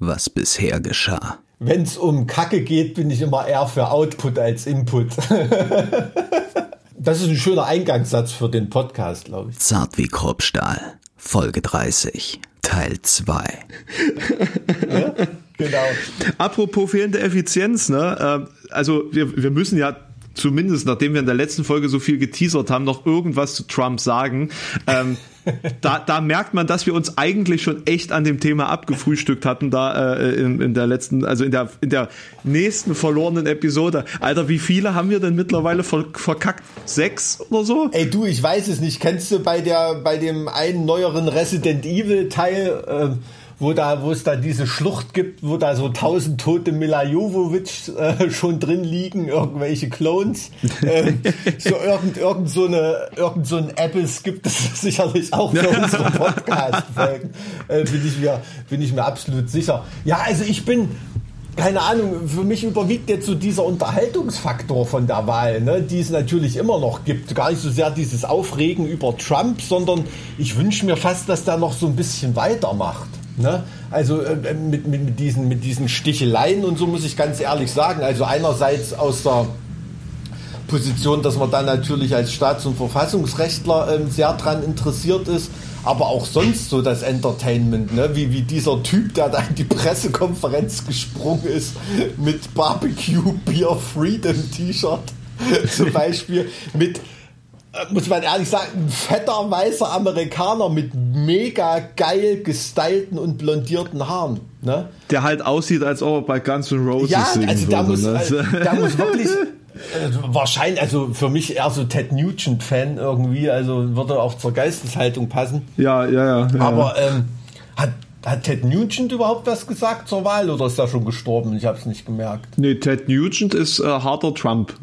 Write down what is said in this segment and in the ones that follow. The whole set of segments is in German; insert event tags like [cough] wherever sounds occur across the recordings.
was bisher geschah. Wenn es um Kacke geht, bin ich immer eher für Output als Input. [laughs] das ist ein schöner Eingangssatz für den Podcast, glaube ich. Zart wie Kruppstahl, Folge 30, Teil 2. [laughs] ja, genau. Apropos fehlende Effizienz, ne? Äh, also wir, wir müssen ja zumindest nachdem wir in der letzten Folge so viel geteasert haben, noch irgendwas zu Trump sagen. Ähm, [laughs] da, da merkt man, dass wir uns eigentlich schon echt an dem Thema abgefrühstückt hatten, da äh, in, in der letzten, also in der, in der nächsten verlorenen Episode. Alter, wie viele haben wir denn mittlerweile ver, verkackt? Sechs oder so? Ey, du, ich weiß es nicht. Kennst du bei der, bei dem einen neueren Resident Evil Teil, äh, wo da, wo es da diese Schlucht gibt, wo da so tausend tote Mila Jovovich äh, schon drin liegen, irgendwelche Clones. Ähm, [laughs] so irgend, irgend so eine, irgend so ein Apples gibt es [laughs] sicherlich auch für unsere Podcast-Folgen. [laughs] Äh, bin ich mir, bin ich mir absolut sicher. Ja, also ich bin, keine Ahnung, für mich überwiegt jetzt so dieser Unterhaltungsfaktor von der Wahl, ne, die es natürlich immer noch gibt. Gar nicht so sehr dieses Aufregen über Trump, sondern ich wünsche mir fast, dass der noch so ein bisschen weitermacht. Ne? Also äh, mit, mit, mit, diesen, mit diesen Sticheleien und so muss ich ganz ehrlich sagen. Also einerseits aus der Position, dass man da natürlich als Staats- und Verfassungsrechtler ähm, sehr dran interessiert ist, aber auch sonst so das Entertainment, ne? wie, wie dieser Typ, der da in die Pressekonferenz gesprungen ist mit Barbecue Beer Freedom T-Shirt [laughs] zum Beispiel, mit äh, muss man ehrlich sagen, ein fetter weißer Amerikaner mit mega geil gestylten und blondierten Haaren. Ne? Der halt aussieht, als ob er bei Guns N' Roses ja, singen also der würde. muss, ne? also, der muss wirklich äh, wahrscheinlich, also für mich eher so Ted Nugent-Fan irgendwie, also würde auch zur Geisteshaltung passen. ja, ja, ja. ja. Aber ähm, hat, hat Ted Nugent überhaupt was gesagt zur Wahl oder ist er schon gestorben? Ich habe es nicht gemerkt. nee, Ted Nugent ist äh, harter Trump.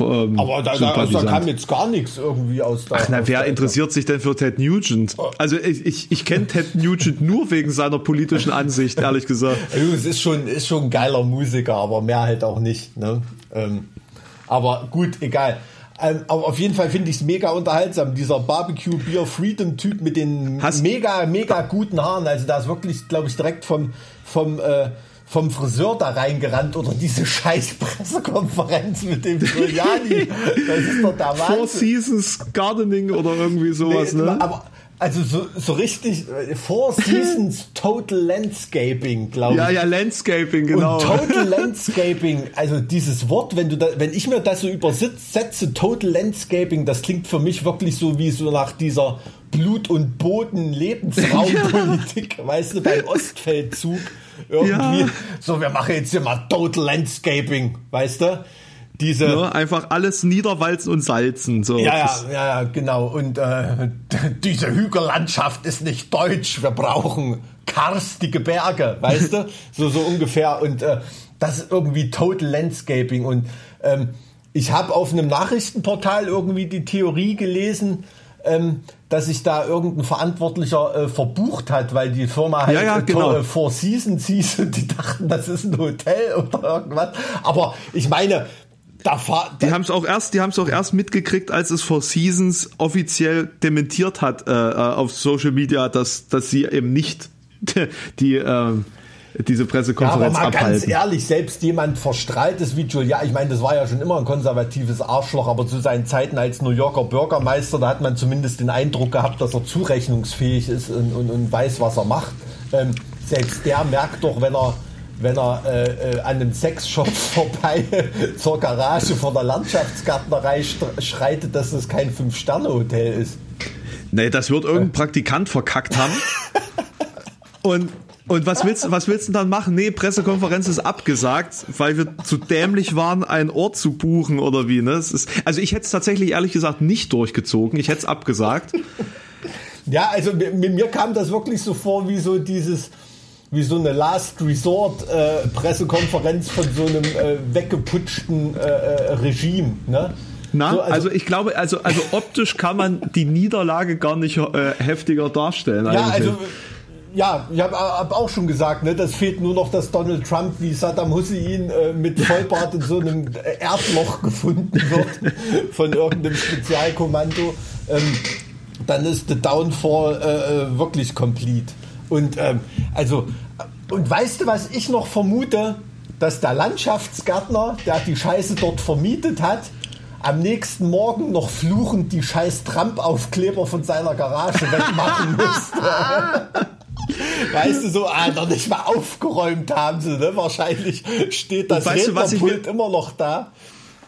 ähm, Aber da, da, da Sympathisant. kam jetzt gar nichts irgendwie aus der. Ach, na, wer interessiert sich denn für Ted Nugent? Also ich, ich, ich kenne Ted Nugent nur wegen seiner politischen Ansicht, ehrlich gesagt. [laughs] Es ist schon, ist schon ein geiler Musiker, aber mehr halt auch nicht. Ne? Ähm, aber gut, egal. Ähm, aber auf jeden Fall finde ich es mega unterhaltsam. Dieser Barbecue Beer Freedom Typ mit den Hast- mega, mega guten Haaren. Also da ist wirklich, glaube ich, direkt vom, vom, äh, vom Friseur da reingerannt oder diese [laughs] scheiß Pressekonferenz mit dem Giuliani. Das ist doch der Four Wahnsinn. Seasons Gardening oder irgendwie sowas, Nee, ne? Aber also so, so richtig äh, Four [laughs] Seasons Total Landscaping, glaube ich. Ja, ja, Landscaping, genau. Und Total [laughs] Landscaping, also dieses Wort, wenn du da, wenn ich mir das so übersetze, Total Landscaping, das klingt für mich wirklich so wie so nach dieser Blut- und Boden-Lebensraumpolitik, [laughs] weißt du, beim Ostfeldzug irgendwie. Ja. So, wir machen jetzt hier mal Total Landscaping, weißt du? Diese, Ne? Einfach alles niederwalzen und salzen. So. ja, ja, ja, genau. Und äh, [laughs] diese Hügellandschaft ist nicht deutsch. Wir brauchen karstige Berge, weißt du? [laughs] So, so ungefähr. Und äh, das ist irgendwie Total Landscaping. Und ähm, ich habe auf einem Nachrichtenportal irgendwie die Theorie gelesen, ähm, dass sich da irgendein Verantwortlicher äh, verbucht hat, weil die Firma halt Ja, ja, äh, genau. äh, Four Seasons hieß und die dachten, das ist ein Hotel oder irgendwas. Aber ich meine, da fahr, Die haben es auch erst, die haben es auch erst mitgekriegt, als es Four Seasons offiziell dementiert hat äh, äh, auf Social Media, dass dass sie eben nicht [laughs] die ähm, diese Ja, aber Pressekonferenz mal ganz abhalten. ehrlich, selbst jemand verstrahltes wie Giuliani, ich meine, das war ja schon immer ein konservatives Arschloch, aber zu seinen Zeiten als New Yorker Bürgermeister, da hat man zumindest den Eindruck gehabt, dass er zurechnungsfähig ist und, und, und weiß, was er macht. Ähm, selbst der merkt doch, wenn er wenn er äh, äh, an einem Sexshop [laughs] vorbei zur Garage vor der Landschaftsgärtnerei schreitet, dass es kein Fünf-Sterne-Hotel ist. Nee, das wird irgendein Praktikant verkackt haben. Und und was willst, du- was willst du denn dann machen? Nee, Pressekonferenz ist abgesagt, weil wir zu dämlich waren, einen Ort zu buchen oder wie, ne? Ist, also ich hätte es tatsächlich ehrlich gesagt nicht durchgezogen. Ich hätte es abgesagt. Ja, also mir mir kam das wirklich so vor wie so dieses, wie so eine Last Resort äh, Pressekonferenz von so einem äh, weggeputschten äh, äh, Regime. Ne? Na, So, also, ich glaube, also, also optisch kann man die Niederlage gar nicht äh, heftiger darstellen. ja, eigentlich. also ja, ich habe hab auch schon gesagt, ne, das fehlt nur noch, dass Donald Trump wie Saddam Hussein äh, mit Vollbart in so einem Erdloch gefunden wird [laughs] von irgendeinem Spezialkommando. Ähm, dann ist the Downfall äh, äh, wirklich complete. Und ähm, also Und weißt du, was ich noch vermute? Dass der Landschaftsgärtner, der die Scheiße dort vermietet hat, am nächsten Morgen noch fluchend die scheiß Trump-Aufkleber von seiner Garage [laughs] wegmachen müsste. [laughs] Weißt du, so, Alter, nicht mal aufgeräumt haben sie, ne? Wahrscheinlich steht das weißt du, Rednerpult immer noch da.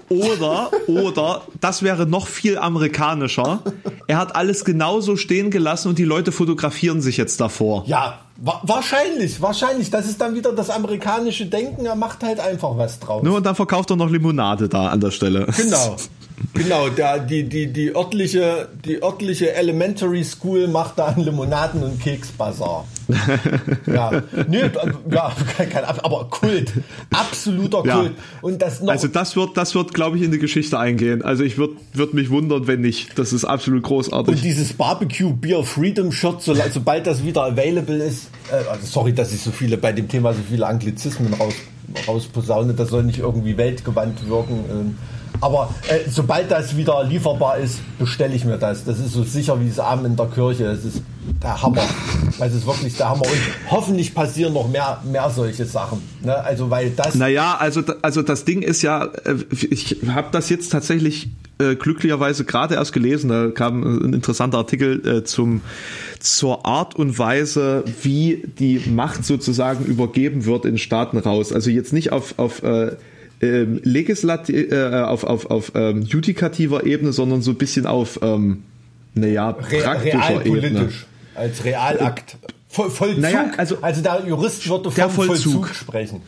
Oder, oder, das wäre noch viel amerikanischer. Er hat alles genauso stehen gelassen und die Leute fotografieren sich jetzt davor. Ja, wa wahrscheinlich, wahrscheinlich. Das ist dann wieder das amerikanische Denken. Er macht halt einfach was draus. Nur und dann verkauft er noch Limonade da an der Stelle. Genau. [laughs] Genau, der, die, die, die, örtliche, die örtliche Elementary School macht da einen Limonaden- und Keksbazar. [laughs] ja, nee, ja, kein, aber Kult, absoluter Kult. Ja. Und das noch also das wird, das wird, glaube ich, in die Geschichte eingehen. Also ich würde würd mich wundern, wenn nicht. Das ist absolut großartig. Und dieses Barbecue Beer Freedom Shirt, so, sobald das wieder available ist, äh, also sorry, dass ich so viele bei dem Thema so viele Anglizismen raus, rausposaune, das soll nicht irgendwie weltgewandt wirken. Ähm, aber äh, sobald das wieder lieferbar ist, bestelle ich mir das. Das ist so sicher wie das Abend in der Kirche. Das ist der Hammer. Das ist wirklich der Hammer. Und hoffentlich passieren noch mehr, mehr solche Sachen. Ne? Also, weil das. Naja, also, also das Ding ist ja, äh, ich habe das jetzt tatsächlich äh, glücklicherweise gerade erst gelesen. Da kam ein interessanter Artikel äh, zum, zur Art und Weise, wie die Macht sozusagen übergeben wird in Staaten raus. Also jetzt nicht auf, auf äh, ähm, legislativ, äh, auf, auf, auf ähm, judikativer Ebene, sondern so ein bisschen auf, ähm, naja, praktischer Re Ebene. Als Realakt. Voll, Vollzug. Naja, also, also der Jurist würde von Vollzug. Vollzug sprechen.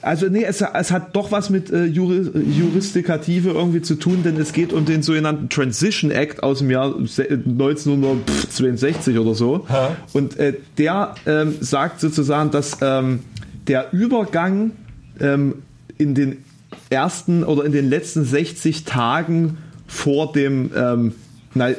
Also nee, es, es, hat doch was mit äh, Juri, Juristikative irgendwie zu tun, denn es geht um den sogenannten Transition Act aus dem Jahr 1962 oder so. Ha? Und äh, der ähm, sagt sozusagen, dass ähm, der Übergang ähm, in den ersten oder in den letzten 60 Tagen vor dem, ähm,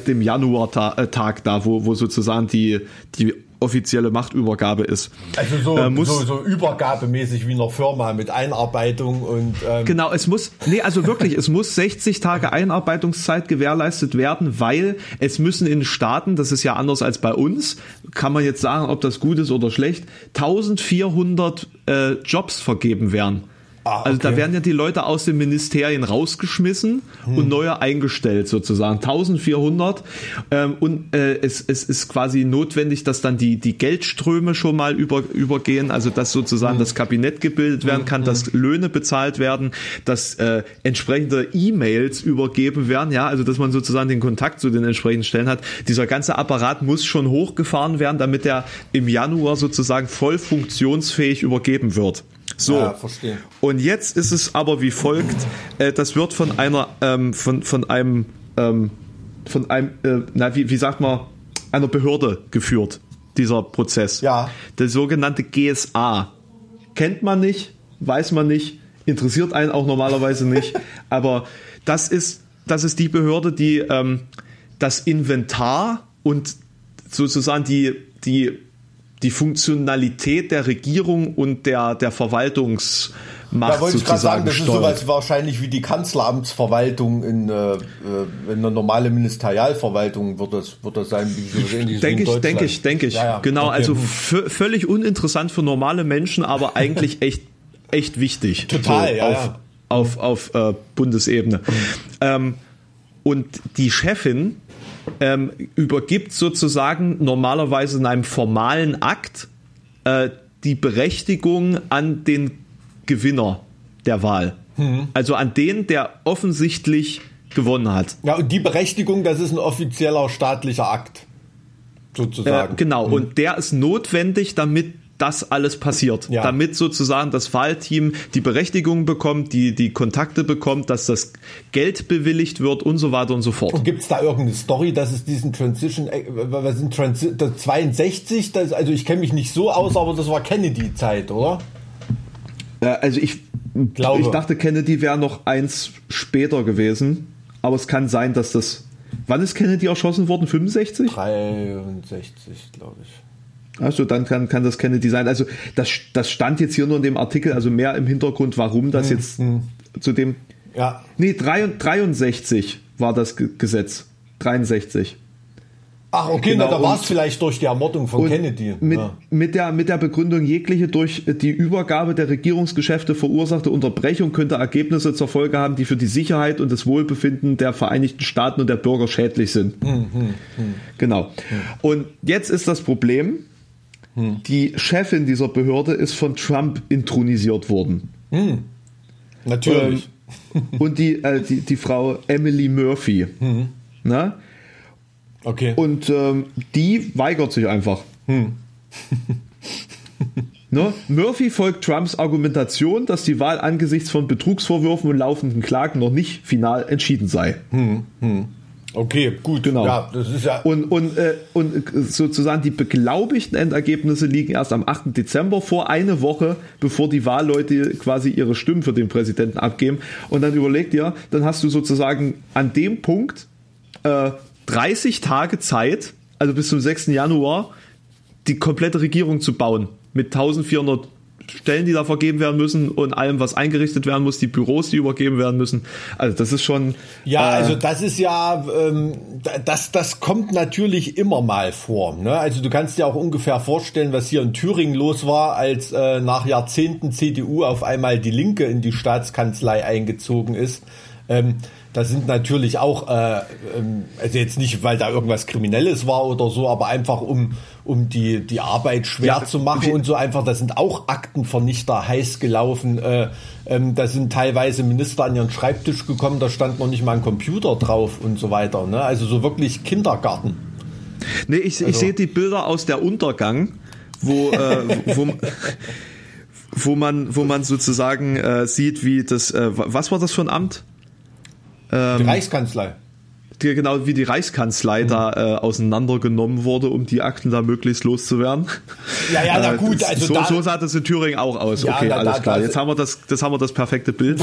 dem Januar-Tag äh, da, wo, wo sozusagen die, die offizielle Machtübergabe ist. Also so, äh, muss, so, so übergabemäßig wie in einer Firma mit Einarbeitung und ähm genau, es muss nee, also wirklich, es muss 60 Tage Einarbeitungszeit gewährleistet werden, weil es müssen in Staaten, das ist ja anders als bei uns, kann man jetzt sagen, ob das gut ist oder schlecht, 1400 äh, Jobs vergeben werden. Ah, okay. Also da werden ja die Leute aus den Ministerien rausgeschmissen hm. und neue eingestellt sozusagen. 1400 ähm, und äh, es, es ist quasi notwendig, dass dann die, die Geldströme schon mal über, übergehen, also dass sozusagen hm. das Kabinett gebildet werden kann, hm. dass Löhne bezahlt werden, dass äh, entsprechende E-Mails übergeben werden, ja, also dass man sozusagen den Kontakt zu den entsprechenden Stellen hat. Dieser ganze Apparat muss schon hochgefahren werden, damit er im Januar sozusagen voll funktionsfähig übergeben wird. So. Ja, verstehe. Und jetzt ist es aber wie folgt: äh, Das wird von einer, ähm, von, von einem, ähm, von einem, äh, na, wie, wie sagt man, einer Behörde geführt, dieser Prozess. Ja. Der sogenannte GSA. Kennt man nicht, weiß man nicht, interessiert einen auch normalerweise nicht. [laughs] aber das ist, das ist die Behörde, die ähm, das Inventar und sozusagen die, die die Funktionalität der Regierung und der, der Verwaltungsmacht da wollte ich gerade sagen, das ist sowas wahrscheinlich wie die Kanzleramtsverwaltung in, äh, in äh, einer normale Ministerialverwaltung wird das, wird das sein. Wie denke ich, denke ich, denke ich. Ja, ja. Genau, okay. also völlig uninteressant für normale Menschen, aber eigentlich [laughs] echt, echt wichtig. Total, so, ja. Auf, ja. auf, auf, auf äh, Bundesebene. Mhm. Ähm, und die Chefin ähm, übergibt sozusagen normalerweise in einem formalen Akt äh, die Berechtigung an den Gewinner der Wahl. Mhm. Also an den, der offensichtlich gewonnen hat. Ja, und die Berechtigung, das ist ein offizieller staatlicher Akt. Sozusagen. Äh, genau, mhm. und der ist notwendig, damit das alles passiert, ja. damit sozusagen das Wahlteam die Berechtigung bekommt, die, die Kontakte bekommt, dass das Geld bewilligt wird und so weiter und so fort. Gibt es da irgendeine Story, dass es diesen Transition, äh, was sind Transi 62, das, also ich kenne mich nicht so aus, aber das war Kennedy-Zeit, oder? Also ich glaube, ich dachte, Kennedy wäre noch eins später gewesen, aber es kann sein, dass das Wann ist Kennedy erschossen worden? 65? 63, glaube ich. Also dann kann, kann das Kennedy sein. Also das, das stand jetzt hier nur in dem Artikel, also mehr im Hintergrund, warum das hm, jetzt hm. zu dem. Ja. Nee, 63 war das Gesetz. 63. Ach, okay, Genau, na, da war es vielleicht durch die Ermordung von Kennedy. Mit, ja. mit, der, mit der Begründung, jegliche durch die Übergabe der Regierungsgeschäfte verursachte Unterbrechung könnte Ergebnisse zur Folge haben, die für die Sicherheit und das Wohlbefinden der Vereinigten Staaten und der Bürger schädlich sind. Genau. Und jetzt ist das Problem, die Chefin dieser Behörde ist von Trump intronisiert worden. Natürlich. Und die, äh, die, die Frau Emily Murphy. Na? okay. Und ähm, die weigert sich einfach. [laughs] ne? Murphy folgt Trumps Argumentation, dass die Wahl angesichts von Betrugsvorwürfen und laufenden Klagen noch nicht final entschieden sei. Okay, gut. Genau. Ja, das ist ja. Und, und, äh, und sozusagen die beglaubigten Endergebnisse liegen erst am 8. Dezember vor, eine Woche bevor die Wahlleute quasi ihre Stimmen für den Präsidenten abgeben. Und dann überlegt ihr, dann hast du sozusagen an dem Punkt äh, 30 Tage Zeit, also bis zum 6. Januar, die komplette Regierung zu bauen. Mit 1400 Stellen, die da vergeben werden müssen und allem, was eingerichtet werden muss, die Büros, die übergeben werden müssen. Also das ist schon... Ja, äh, also das ist ja, ähm, da- das, das kommt natürlich immer mal vor. Ne? Also du kannst dir auch ungefähr vorstellen, was hier in Thüringen los war, als äh, nach Jahrzehnten CDU auf einmal die Linke in die Staatskanzlei eingezogen ist. Ähm, da sind natürlich auch, äh, ähm, also jetzt nicht, weil da irgendwas Kriminelles war oder so, aber einfach um, um die, die Arbeit schwer Ja, zu machen und so einfach, da sind auch Aktenvernichter heiß gelaufen. Äh, ähm, da sind teilweise Minister an ihren Schreibtisch gekommen, da stand noch nicht mal ein Computer drauf und so weiter. Ne? Also so wirklich Kindergarten. Nee, ich, ich Also- sehe die Bilder aus der Untergang, wo, äh, [laughs] wo, wo, man, wo man sozusagen äh, sieht, wie das, äh, was war das für ein Amt? Die Reichskanzlei. Die, genau wie die Reichskanzlei da äh, auseinandergenommen wurde, um die Akten da möglichst loszuwerden. Ja, ja, na [laughs] gut, das- also so, da- so sah das in Thüringen auch aus. Ja, okay, na, alles da- klar. da- Jetzt haben wir das, das haben wir das perfekte Bild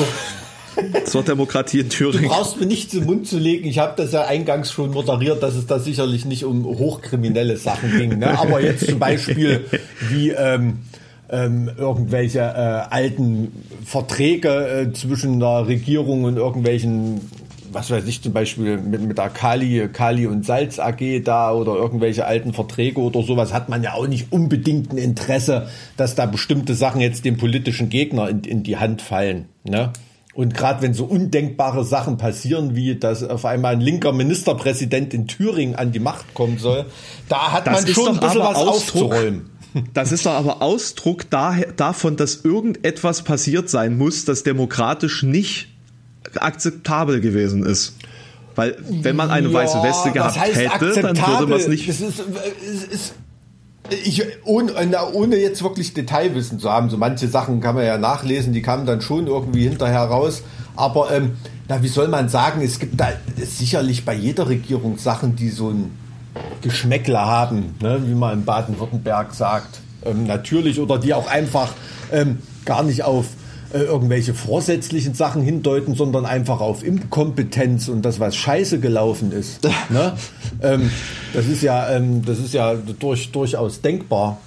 [laughs] zur Demokratie in Du Thüringen. brauchst mir nichts im Mund zu legen. Ich habe das ja eingangs schon moderiert, dass es da sicherlich nicht um hochkriminelle Sachen ging. Ne? Aber jetzt zum Beispiel [laughs] wie ähm, ähm, irgendwelche äh, alten Verträge äh, zwischen der Regierung und irgendwelchen, was weiß ich, zum Beispiel mit, mit der Kali, Kali und Salz AG da oder irgendwelche alten Verträge oder sowas, hat man ja auch nicht unbedingt ein Interesse, dass da bestimmte Sachen jetzt dem politischen Gegner in, in die Hand fallen. Ne? Und gerade wenn so undenkbare Sachen passieren, wie dass auf einmal ein linker Ministerpräsident in Thüringen an die Macht kommen soll, da hat Das man schon ein bisschen was Ausdruck- aufzuräumen. Das ist doch aber Ausdruck daher, davon, dass irgendetwas passiert sein muss, das demokratisch nicht akzeptabel gewesen ist. Weil wenn man eine weiße Weste gehabt hätte, dann würde man es nicht. Das ist, es ist, ich, ohne, ohne jetzt wirklich Detailwissen zu haben, so manche Sachen kann man ja nachlesen, die kamen dann schon irgendwie hinterher raus. Aber ähm, na, wie soll man sagen, es gibt da sicherlich bei jeder Regierung Sachen, die so ein Geschmäckler haben, ne, wie man in Baden-Württemberg sagt. Ähm, natürlich, oder die auch einfach ähm, gar nicht auf äh, irgendwelche vorsätzlichen Sachen hindeuten, sondern einfach auf Inkompetenz und das, was scheiße gelaufen ist. [laughs] ne? ähm, das ist ja, ähm, das ist ja durch, durchaus denkbar.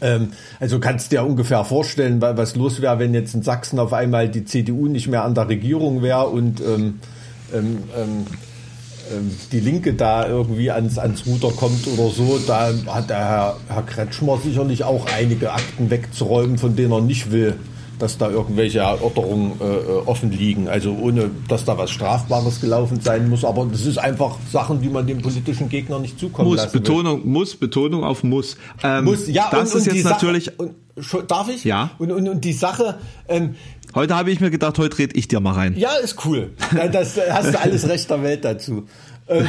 Ähm, also kannst du dir ungefähr vorstellen, wa- was los wäre, wenn jetzt in Sachsen auf einmal die CDU nicht mehr an der Regierung wäre und ähm, ähm, ähm, die Linke da irgendwie ans, ans Ruder kommt oder so, da hat der Herr, Herr Kretschmer sicherlich auch einige Akten wegzuräumen, von denen er nicht will, dass da irgendwelche Erörterungen äh, äh, offen liegen. Also ohne, dass da was Strafbares gelaufen sein muss. Aber das ist einfach Sachen, die man dem politischen Gegner nicht zukommen Muss, lassen will. Betonung, muss, Betonung auf muss. Ähm, Muss, ja, das und, ist und jetzt natürlich. Sache, und, darf ich? Ja. Und, und, und die Sache, ähm, Heute habe ich mir gedacht, heute red ich dir mal rein. ja, ist cool. Da- Das da hast du alles Recht der Welt dazu. Ähm,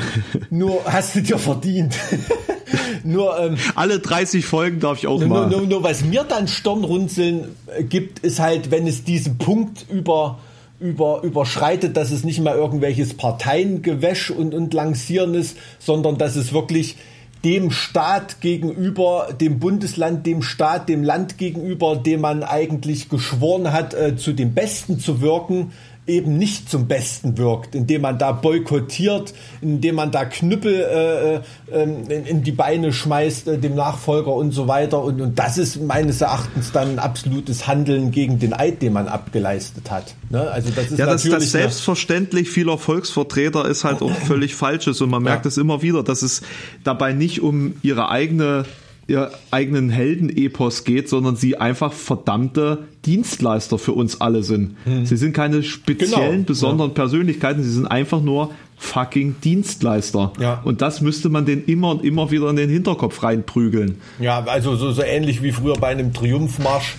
nur hast du dir verdient. [laughs] nur, ähm, Alle 30 Folgen darf ich auch nur, mal. nur, nur was mir dann Stirnrunzeln gibt, ist halt, wenn es diesen Punkt über, über, überschreitet, dass es nicht mehr irgendwelches Parteiengewäsch und, und Lancieren ist, sondern dass es wirklich dem Staat gegenüber, dem Bundesland, dem Staat, dem Land gegenüber, dem man eigentlich geschworen hat, äh, zu dem Besten zu wirken, eben nicht zum Besten wirkt, indem man da boykottiert, indem man da Knüppel äh, äh, ähm, in, in, die Beine schmeißt, äh, dem Nachfolger und so weiter. Und, und das ist meines Erachtens dann ein absolutes Handeln gegen den Eid, den man abgeleistet hat. Ne? Also das ist ja, das, das selbstverständlich vieler Volksvertreter ist halt auch [clears throat] völlig falsches und man merkt es ja. immer wieder, dass es dabei nicht um ihre eigene ihr eigenen Heldenepos geht, sondern sie einfach verdammte Dienstleister für uns alle sind. Hm. Sie sind keine speziellen, genau. besonderen ja. Persönlichkeiten, sie sind einfach nur fucking Dienstleister. Ja. Und das müsste man den immer und immer wieder in den Hinterkopf reinprügeln. Ja, also so, so ähnlich wie früher bei einem Triumphmarsch.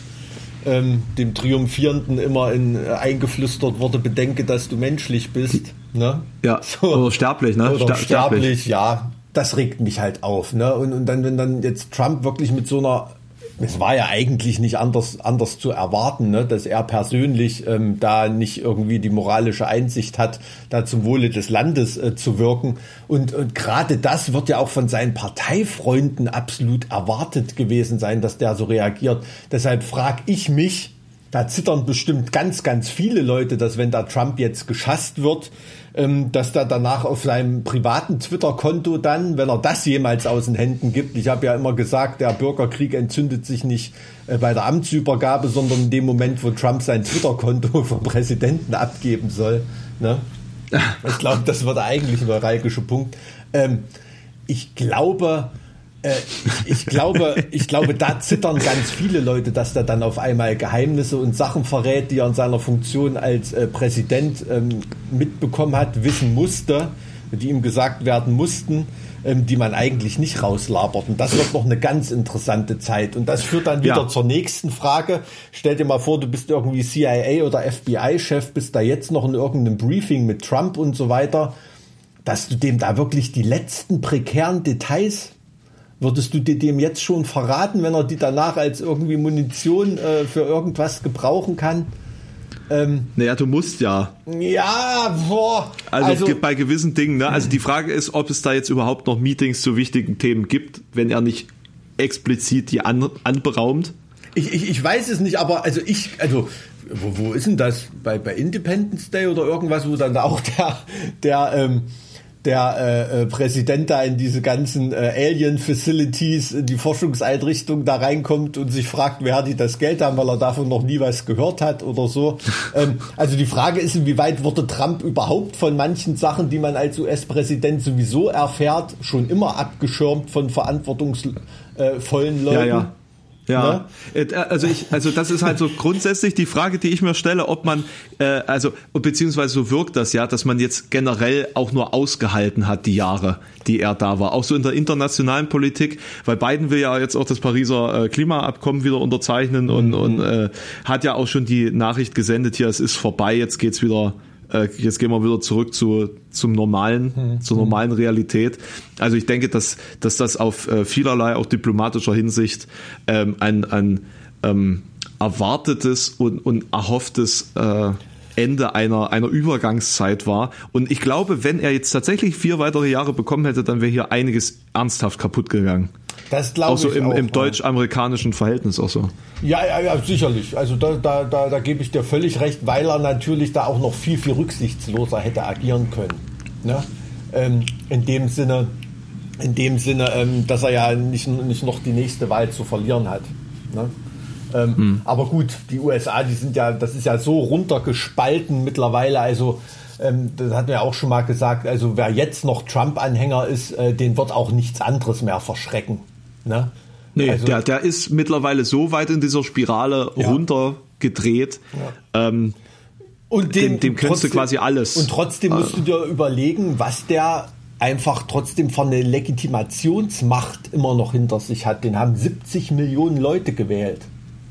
Ähm, dem Triumphierenden immer in, äh, eingeflüstert wurde, bedenke, dass du menschlich bist. Ne? Ja, so. oder sterblich, ne? Oder sterblich, sterblich ja das regt mich halt auf. Ne? Und, und dann, wenn dann jetzt Trump wirklich mit so einer es war ja eigentlich nicht anders, anders zu erwarten, ne, dass er persönlich ähm, da nicht irgendwie die moralische Einsicht hat, da zum Wohle des Landes äh, zu wirken. Und, und gerade das wird ja auch von seinen Parteifreunden absolut erwartet gewesen sein, dass der so reagiert. Deshalb frage ich mich, da zittern bestimmt ganz, ganz viele Leute, dass wenn da Trump jetzt geschasst wird, ähm, dass da danach auf seinem privaten Twitter-Konto dann, wenn er das jemals aus den Händen gibt, ich habe ja immer gesagt, der Bürgerkrieg entzündet sich nicht äh, bei der Amtsübergabe, sondern in dem Moment, wo Trump sein Twitter-Konto [laughs] vom Präsidenten abgeben soll. Ne? [laughs] Ich glaube, das wird der eigentliche neuralgische Punkt. Ähm, ich glaube, äh, ich, glaube, ich glaube, da zittern ganz viele Leute, dass der dann auf einmal Geheimnisse und Sachen verrät, die er in seiner Funktion als äh, Präsident ähm, mitbekommen hat, wissen musste, die ihm gesagt werden mussten, ähm, die man eigentlich nicht rauslabert. Und das wird noch eine ganz interessante Zeit. Und das führt dann wieder ja. zur nächsten Frage. Stell dir mal vor, du bist irgendwie CIA oder FBI-Chef, bist da jetzt noch in irgendeinem Briefing mit Trump und so weiter, dass du dem da wirklich die letzten prekären Details Würdest du dir dem jetzt schon verraten, wenn er die danach als irgendwie Munition äh, für irgendwas gebrauchen kann? Ähm, naja, du musst ja. Ja, boah. Also, also bei gewissen Dingen, ne? Also die Frage ist, ob es da jetzt überhaupt noch Meetings zu wichtigen Themen gibt, wenn er nicht explizit die an, anberaumt. Ich, ich, ich weiß es nicht, aber also ich, also wo, wo ist denn das? Bei, bei Independence Day oder irgendwas, wo dann auch der, der ähm, der äh, äh, Präsident da in diese ganzen äh, Alien-Facilities, in die Forschungseinrichtung da reinkommt und sich fragt, wer die das Geld haben, weil er davon noch nie was gehört hat oder so. [laughs] ähm, also die Frage ist, inwieweit wurde Trump überhaupt von manchen Sachen, die man als US-Präsident sowieso erfährt, schon immer abgeschirmt von verantwortungsvollen Leuten? Ja, ja. Ja, ne? Äh, also ich, also das ist halt so grundsätzlich die Frage, die ich mir stelle, ob man, äh, also beziehungsweise so wirkt das ja, dass man jetzt generell auch nur ausgehalten hat die Jahre, die er da war, auch so in der internationalen Politik, weil Biden will ja jetzt auch das Pariser äh, Klimaabkommen wieder unterzeichnen und, mhm. und äh, hat ja auch schon die Nachricht gesendet, hier es ist vorbei, jetzt geht's wieder äh, jetzt gehen wir wieder zurück zu, zum normalen, mhm. zur normalen Realität. Also ich denke, dass, dass das auf äh, vielerlei auch diplomatischer Hinsicht ähm, ein, ein ähm, erwartetes und, und erhofftes äh, Ende einer, einer Übergangszeit war. Und ich glaube, wenn er jetzt tatsächlich vier weitere Jahre bekommen hätte, dann wäre hier einiges ernsthaft kaputt gegangen. Das glaube ich. Im, auch, im deutsch-amerikanischen Verhältnis auch so. Ja, ja, ja, sicherlich. Also da, da, da, da gebe ich dir völlig recht, weil er natürlich da auch noch viel, viel rücksichtsloser hätte agieren können. Ne? Ähm, in dem Sinne, in dem Sinne, ähm, dass er ja nicht, nicht noch die nächste Wahl zu verlieren hat. Ne? Ähm, hm. Aber gut, die USA, die sind ja, das ist ja so runtergespalten mittlerweile. Also ähm, das hatten wir auch schon mal gesagt. Also wer jetzt noch Trump-Anhänger ist, äh, den wird auch nichts anderes mehr verschrecken. Ne? Nee, also, der, der ist mittlerweile so weit in dieser Spirale ja. runtergedreht. Ja. Ähm, und dem, dem, dem trotzdem, du quasi alles. Und trotzdem musst du dir überlegen, was der einfach trotzdem von der Legitimationsmacht immer noch hinter sich hat. Den haben 70 Millionen Leute gewählt.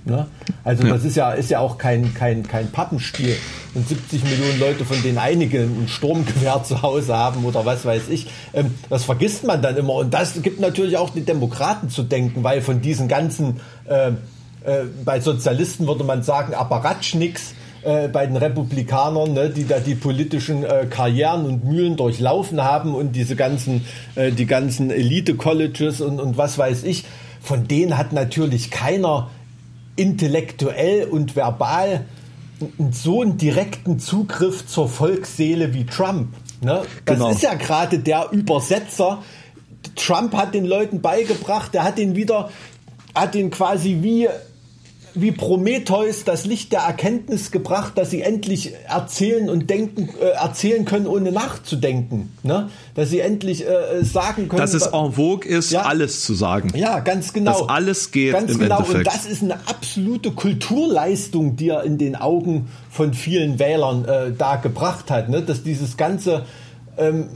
Ne? Also ja. das ist ja, ist ja auch kein, kein, kein Pappenspiel. Und 70 Millionen Leute, von denen einige ein Sturmgewehr [laughs] zu Hause haben oder was weiß ich, ähm, das vergisst man dann immer. Und das gibt natürlich auch die Demokraten zu denken, weil von diesen ganzen, äh, äh, bei Sozialisten würde man sagen, Apparatschnicks, äh, bei den Republikanern, ne, die da die politischen äh, Karrieren und Mühlen durchlaufen haben und diese ganzen, äh, die ganzen Elite-Colleges und, und was weiß ich, von denen hat natürlich keiner intellektuell und verbal so einen direkten Zugriff zur Volksseele wie Trump. Ne? Das Genau. ist ja gerade der Übersetzer. Trump hat den Leuten beigebracht, er hat ihn wieder, hat ihn quasi wie, wie Prometheus das Licht der Erkenntnis gebracht, dass sie endlich erzählen und denken, äh, erzählen können, ohne nachzudenken. Ne? Dass sie endlich äh, sagen können. Dass es en vogue ist, Ja. alles zu sagen. Ja, ganz genau. Dass alles geht Ganz im genau. Endeffekt. Und das ist eine absolute Kulturleistung, die er in den Augen von vielen Wählern äh, da gebracht hat. Ne? Dass dieses ganze ähm,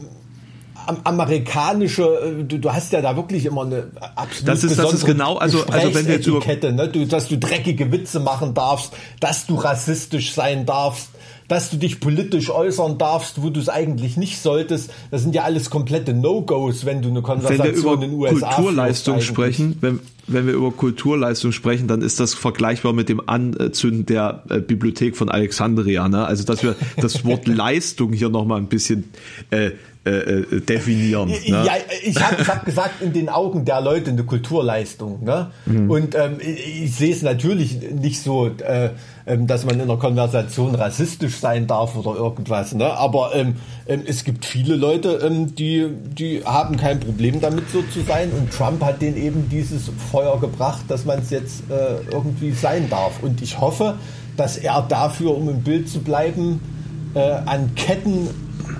amerikanische, äh, du, du hast ja da wirklich immer eine absolut Das ist- das ist genau- also- also wenn wir jetzt über- ne? du, dass du dreckige Witze machen darfst, dass du rassistisch sein darfst, dass du dich politisch äußern darfst, wo du es eigentlich nicht solltest. Das sind ja alles komplette No-Gos, wenn du eine Wenn Konversation wir über in den USA Kulturleistung sprechen, wenn, wenn wir über Kulturleistung sprechen, dann ist das vergleichbar mit dem Anzünden der äh, Bibliothek von Alexandria. Ne? Also dass wir das Wort [laughs] Leistung hier nochmal ein bisschen äh, äh, äh, definieren. Ne? Ja, ich habe ich hab gesagt, in den Augen der Leute eine Kulturleistung. Ne? Mhm. Und ähm, ich, ich sehe es natürlich nicht so, äh, ähm, dass man in einer Konversation rassistisch sein darf oder irgendwas. Ne? Aber ähm, ähm, es gibt viele Leute, ähm, die, die haben kein Problem damit so zu sein. Und Trump hat denen eben dieses Feuer gebracht, dass man es jetzt äh, irgendwie sein darf. Und ich hoffe, dass er dafür, um im Bild zu bleiben, äh, an Ketten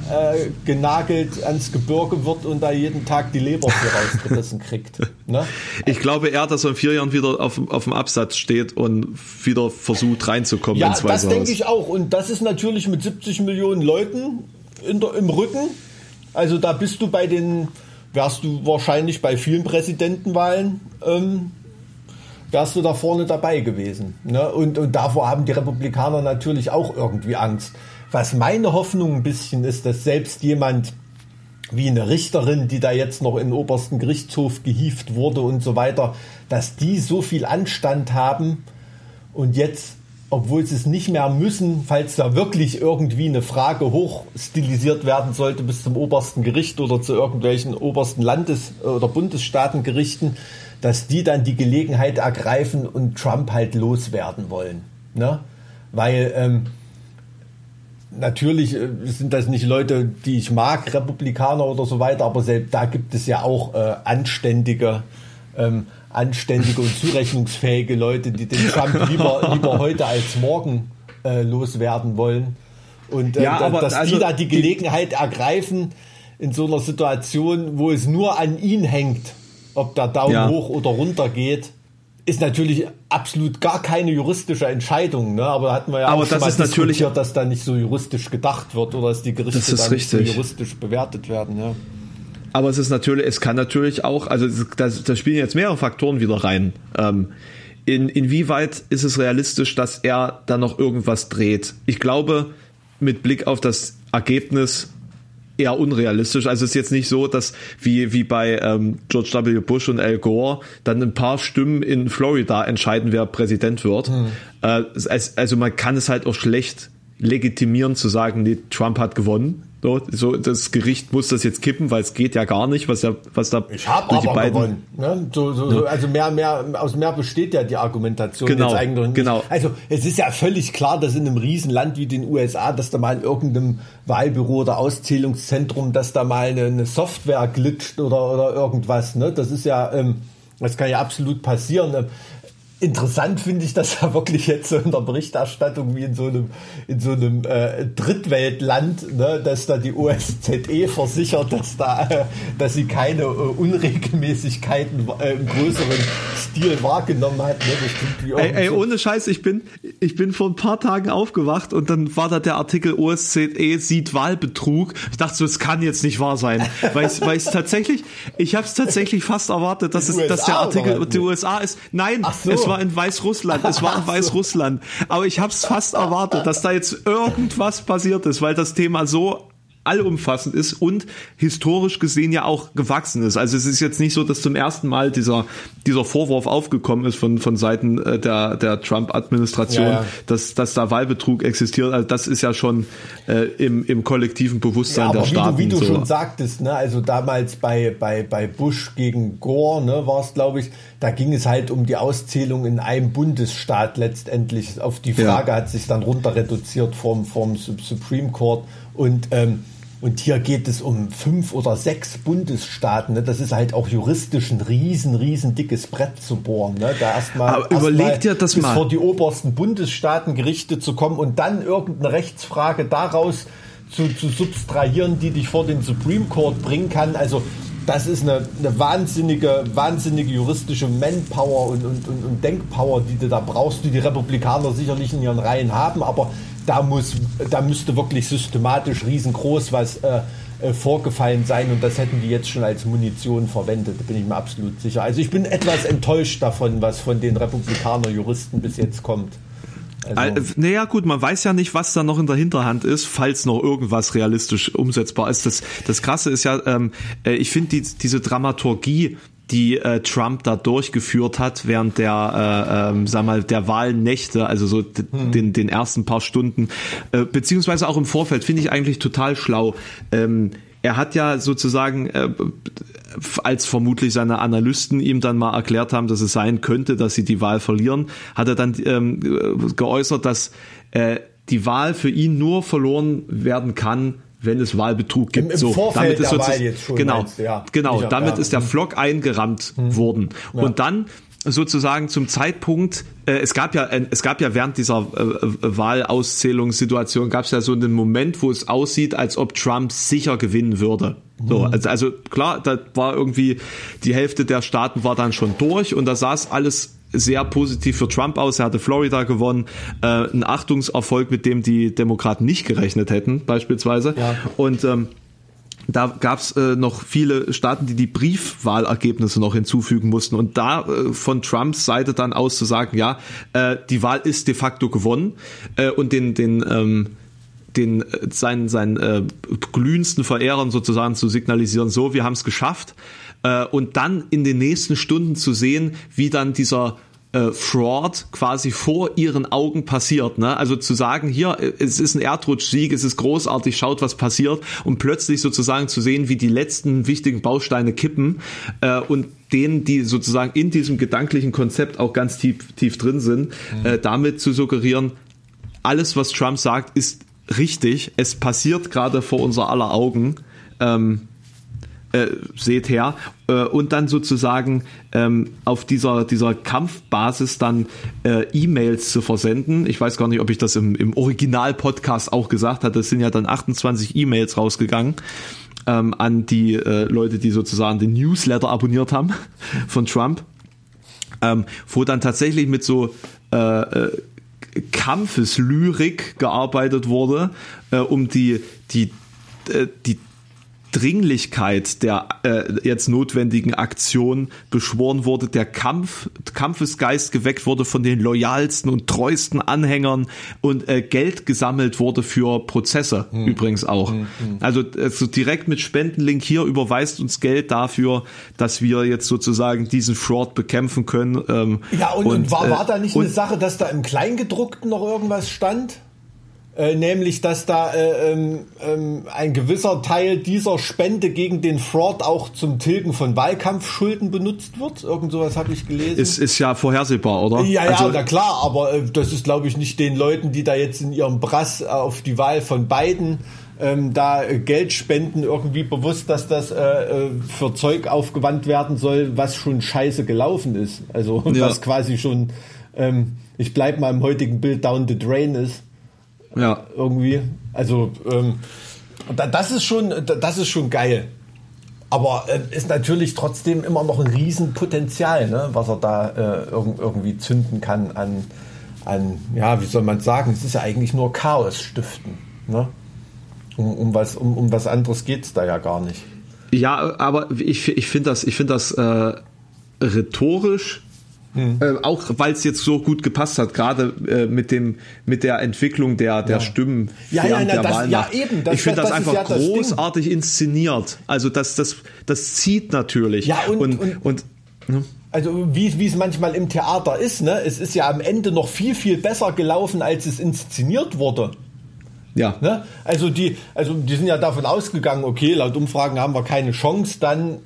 äh, genagelt ans Gebirge wird und da jeden Tag die Leber für rausgerissen kriegt. Ne? Ich glaube eher, dass er in vier Jahren wieder auf, auf dem Absatz steht und wieder versucht reinzukommen Ja, ins das denke ich auch. Und das ist natürlich mit 70 Millionen Leuten der, im Rücken. Also da bist du bei den, wärst du wahrscheinlich bei vielen Präsidentenwahlen, ähm, wärst du da vorne dabei gewesen. Ne? Und, und davor haben die Republikaner natürlich auch irgendwie Angst. Was meine Hoffnung ein bisschen ist, dass selbst jemand wie eine Richterin, die da jetzt noch in den obersten Gerichtshof gehieft wurde und so weiter, dass die so viel Anstand haben und jetzt, obwohl sie es nicht mehr müssen, falls da wirklich irgendwie eine Frage hochstilisiert werden sollte bis zum obersten Gericht oder zu irgendwelchen obersten Landes- oder Bundesstaatengerichten, dass die dann die Gelegenheit ergreifen und Trump halt loswerden wollen. Ne? Weil ähm, natürlich äh, sind das nicht Leute, die ich mag, Republikaner oder so weiter, aber selbst da gibt es ja auch äh, anständige, ähm, anständige und zurechnungsfähige Leute, die den Trump [laughs] lieber, lieber heute als morgen äh, loswerden wollen. Und äh, Ja, aber dass also die da die die- Gelegenheit ergreifen in so einer Situation, wo es nur an ihn hängt, ob der Daumen Ja. hoch oder runter geht. Ist natürlich absolut gar keine juristische Entscheidung, ne? aber da hatten wir ja Aber auch schon das mal ist natürlich- diskutiert, dass da nicht so juristisch gedacht wird oder dass die Gerichte Das nicht so juristisch bewertet werden. Ja. Aber es ist natürlich, es kann natürlich auch, also da da spielen jetzt mehrere Faktoren wieder rein. Ähm, in, inwieweit ist es realistisch, dass er da noch irgendwas dreht? Ich glaube, mit Blick auf das Ergebnis eher unrealistisch. Also es ist jetzt nicht so, dass wie, wie bei ähm, George W. Bush und Al Gore dann ein paar Stimmen in Florida entscheiden, wer Präsident wird. Äh, es, also man kann es halt auch schlecht legitimieren zu sagen, nee, Trump hat gewonnen. So, das Gericht muss das jetzt kippen, weil es geht ja gar nicht, was ja, was da Ich habe durch die aber beiden gewonnen. Ne? So, so, so, also mehr, mehr, aus mehr besteht ja die Argumentation Genau, jetzt eigentlich nicht. genau. Also es ist ja völlig klar, dass in einem Riesenland wie den USA, dass da mal in irgendeinem Wahlbüro oder Auszählungszentrum, dass da mal eine, eine Software glitscht oder, oder irgendwas. Ne? Das ist ja, ähm, das kann ja absolut passieren. Interessant finde ich das ja wirklich jetzt so in der Berichterstattung wie in so einem, in so einem äh, Drittweltland, ne, dass da die OSZE versichert, dass da, äh, dass sie keine äh, Unregelmäßigkeiten äh, im größeren Stil wahrgenommen hat. Ne? Ey, ey, ohne Scheiß, ich bin, ich bin vor ein paar Tagen aufgewacht und dann war da der Artikel OSZE sieht Wahlbetrug. Ich dachte so, es kann jetzt nicht wahr sein. Weil ich, ich tatsächlich, ich habe es tatsächlich fast erwartet, dass, es, dass der Artikel die? USA ist. Nein, so. es war in Weißrussland. Es war in. Weißrussland. Aber ich habe es fast erwartet, dass da jetzt irgendwas passiert ist, weil das Thema so allumfassend ist und historisch gesehen ja auch gewachsen ist. Also es ist jetzt nicht so, dass zum ersten Mal dieser, dieser Vorwurf aufgekommen ist von, von Seiten äh, der, der Trump-Administration, ja, ja. dass, dass da Wahlbetrug existiert. Also das ist ja schon äh, im, im kollektiven Bewusstsein ja, der Staaten. Wie du, wie du so. schon sagtest, ne, also damals bei, bei, bei Bush gegen Gore, ne, war es, glaube ich, da ging es halt um die Auszählung in einem Bundesstaat letztendlich. Auf die Frage hat sich dann runter reduziert vom, vom Supreme Court. Und ähm, und hier geht es um fünf oder sechs Bundesstaaten. Ne? Das ist halt auch juristisch ein riesen, riesen dickes Brett zu bohren. Ne? Da erstmal erst dir das bis mal. vor die obersten Bundesstaaten gerichtet zu kommen und dann irgendeine Rechtsfrage daraus zu, zu substrahieren, die dich vor den Supreme Court bringen kann. Also das ist eine, eine wahnsinnige, wahnsinnige juristische Manpower und, und, und, und Denkpower, die du da brauchst, die die Republikaner sicherlich in ihren Reihen haben, aber da muss, da müsste wirklich systematisch riesengroß was äh, äh, vorgefallen sein und das hätten die jetzt schon als Munition verwendet, bin ich mir absolut sicher. Also ich bin etwas enttäuscht davon, was von den Republikaner-Juristen bis jetzt kommt. Also. Naja, gut, man weiß ja nicht, was da noch in der Hinterhand ist, falls noch irgendwas realistisch umsetzbar ist. Das, das Krasse ist ja, ähm, äh, ich finde die, diese Dramaturgie die äh, Trump da durchgeführt hat während der, äh, ähm, sag mal, der Wahlnächte, also so hm. den, den ersten paar Stunden, äh, beziehungsweise auch im Vorfeld, finde ich eigentlich total schlau. Ähm, er hat ja sozusagen, äh, als vermutlich seine Analysten ihm dann mal erklärt haben, dass es sein könnte, dass sie die Wahl verlieren, hat er dann ähm, geäußert, dass äh, die Wahl für ihn nur verloren werden kann, wenn es Wahlbetrug gibt. Im, im so, Vorfeld damit ist schon genau, meinst, ja. genau, ich, damit ja. ist der hm. Flock eingerammt hm. worden. Ja. Und dann sozusagen zum Zeitpunkt, äh, es gab ja, äh, es gab ja während dieser äh, äh, Wahlauszählungssituation gab es ja so einen Moment, wo es aussieht, als ob Trump sicher gewinnen würde. So, mhm. also, also klar, da war irgendwie die Hälfte der Staaten war dann schon durch und da saß alles sehr positiv für Trump aus. Er hatte Florida gewonnen, äh, ein Achtungserfolg, mit dem die Demokraten nicht gerechnet hätten, beispielsweise. Ja. Und ähm, da gab es äh, noch viele Staaten, die die Briefwahlergebnisse noch hinzufügen mussten. Und da äh, von Trumps Seite dann aus zu sagen, ja, äh, die Wahl ist de facto gewonnen äh, und den, den ähm, den äh, seinen, seinen äh, glühendsten Verehrern sozusagen zu signalisieren, so, wir haben es geschafft. Äh, und dann in den nächsten Stunden zu sehen, wie dann dieser äh, Fraud quasi vor ihren Augen passiert. Ne? Also zu sagen, hier, äh, es ist ein Erdrutschsieg, es ist großartig, schaut, was passiert und plötzlich sozusagen zu sehen, wie die letzten wichtigen Bausteine kippen äh, und denen, die sozusagen in diesem gedanklichen Konzept auch ganz tief, tief drin sind, mhm. äh, damit zu suggerieren, alles, was Trump sagt, ist richtig. Es passiert gerade vor unser aller Augen. Ähm, äh, seht her äh, und dann sozusagen ähm, auf dieser dieser Kampfbasis dann äh, E-Mails zu versenden. Ich weiß gar nicht, ob ich das im, im Original-Podcast auch gesagt hatte. Es sind ja dann 28 E-Mails rausgegangen ähm, an die äh, Leute, die sozusagen den Newsletter abonniert haben [laughs] von Trump, ähm, wo dann tatsächlich mit so äh, äh, Kampfeslyrik gearbeitet wurde, äh, um die die äh, die Dringlichkeit der äh, jetzt notwendigen Aktion beschworen wurde, der Kampf, Kampfesgeist geweckt wurde von den loyalsten und treuesten Anhängern und äh, Geld gesammelt wurde für Prozesse hm. übrigens auch. Hm, hm. Also, also direkt mit Spendenlink hier überweist uns Geld dafür, dass wir jetzt sozusagen diesen Fraud bekämpfen können. Ähm, ja, und, und war, war da nicht äh, eine Sache, dass da im Kleingedruckten noch irgendwas stand? Äh, nämlich, dass da äh, ähm, ähm, ein gewisser Teil dieser Spende gegen den Fraud auch zum Tilgen von Wahlkampfschulden benutzt wird. Irgend sowas habe ich gelesen. Ist, ist ja vorhersehbar, oder? Ja, ja, also, na klar, aber äh, das ist, glaube ich, nicht den Leuten, die da jetzt in ihrem Brass auf die Wahl von Biden ähm, da äh, Geld spenden, irgendwie bewusst, dass das äh, äh, für Zeug aufgewandt werden soll, was schon scheiße gelaufen ist. Also [laughs] ja. was quasi schon, ähm, ich bleib mal im heutigen Bild down the drain ist. Ja. Irgendwie. Also, ähm, das ist schon, das ist schon geil. Aber äh, ist natürlich trotzdem immer noch ein Riesenpotenzial, ne, was er da äh, irgendwie zünden kann an, an, ja, wie soll man sagen, es ist ja eigentlich nur Chaos stiften. Ne? Um, um, was, um, um was anderes geht es da ja gar nicht. Ja, aber ich, ich finde das, ich find das äh, rhetorisch Hm. Äh, auch weil es jetzt so gut gepasst hat, gerade äh, mit dem mit der Entwicklung der der ja. Stimmen ja, ja, na, der das, ja, eben. Das, ich finde das, das, einfach ja großartig inszeniert. Also das das das zieht natürlich. Ja und, und, und, und ne? also wie, wie es manchmal im Theater ist, ne? Es ist ja am Ende noch viel viel besser gelaufen, als es inszeniert wurde. Ja. Ne? Also die, also die sind ja davon ausgegangen, okay, laut Umfragen haben wir keine Chance, dann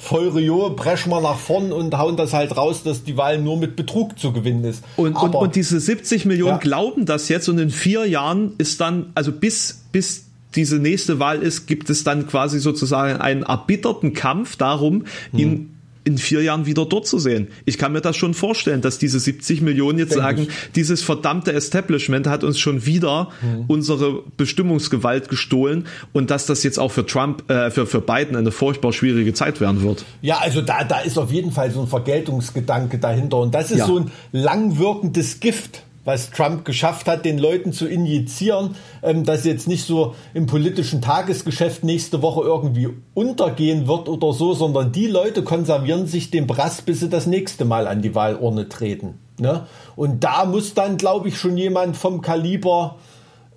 voll Rio, brechen wir nach vorn und hauen das halt raus, dass die Wahl nur mit Betrug zu gewinnen ist. Und, Aber, und, und diese 70 Millionen ja. glauben das jetzt und in vier Jahren ist dann, also bis, bis diese nächste Wahl ist, gibt es dann quasi sozusagen einen erbitterten Kampf darum, hm. ihn in vier Jahren wieder dort zu sehen. Ich kann mir das schon vorstellen, dass diese 70 Millionen jetzt Denk sagen, ich. dieses verdammte Establishment hat uns schon wieder mhm. unsere Bestimmungsgewalt gestohlen und dass das jetzt auch für Trump, äh, für, für Biden eine furchtbar schwierige Zeit werden wird. Ja, also da, da ist auf jeden Fall so ein Vergeltungsgedanke dahinter und das ist ja. so ein langwirkendes Gift was Trump geschafft hat, den Leuten zu injizieren, ähm, dass jetzt nicht so im politischen Tagesgeschäft nächste Woche irgendwie untergehen wird oder so, sondern die Leute konservieren sich den Brass, bis sie das nächste Mal an die Wahlurne treten. Ne? Und da muss dann, glaube ich, schon jemand vom Kaliber,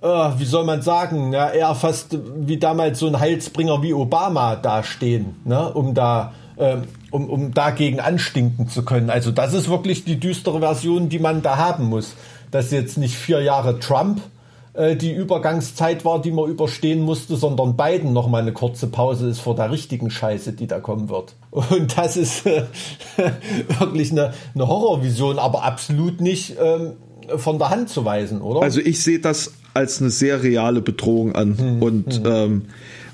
äh, wie soll man sagen, ja, eher fast wie damals so ein Heilsbringer wie Obama dastehen, ne? um da äh, um, um dagegen anstinken zu können. Also das ist wirklich die düstere Version, die man da haben muss dass jetzt nicht vier Jahre Trump äh, die Übergangszeit war, die man überstehen musste, sondern Biden noch mal eine kurze Pause ist vor der richtigen Scheiße, die da kommen wird. [laughs] Und das ist äh, [laughs] wirklich eine, eine Horrorvision, aber absolut nicht ähm, von der Hand zu weisen, oder? Also ich sehe das als eine sehr reale Bedrohung an hm, und hm. Ähm,